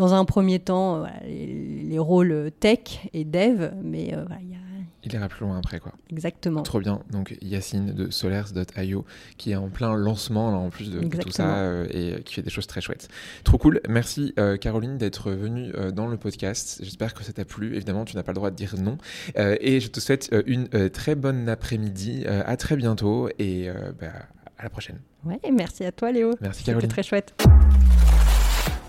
dans un premier temps euh, voilà, les, les rôles euh, tech et dev, mais euh, voilà, il y a Il ira plus loin après quoi. exactement. Trop bien. Donc Yacine de solers.io qui est en plein lancement là, en plus de, tout ça euh, et qui fait des choses très chouettes. Trop cool. Merci euh, Caroline d'être venue euh, dans le podcast. J'espère que ça t'a plu. Évidemment, tu n'as pas le droit de dire non. Et je te souhaite une très bonne après-midi. À très bientôt et bah, à la prochaine. Ouais, merci à toi Léo. Merci C'était Caroline. très chouette.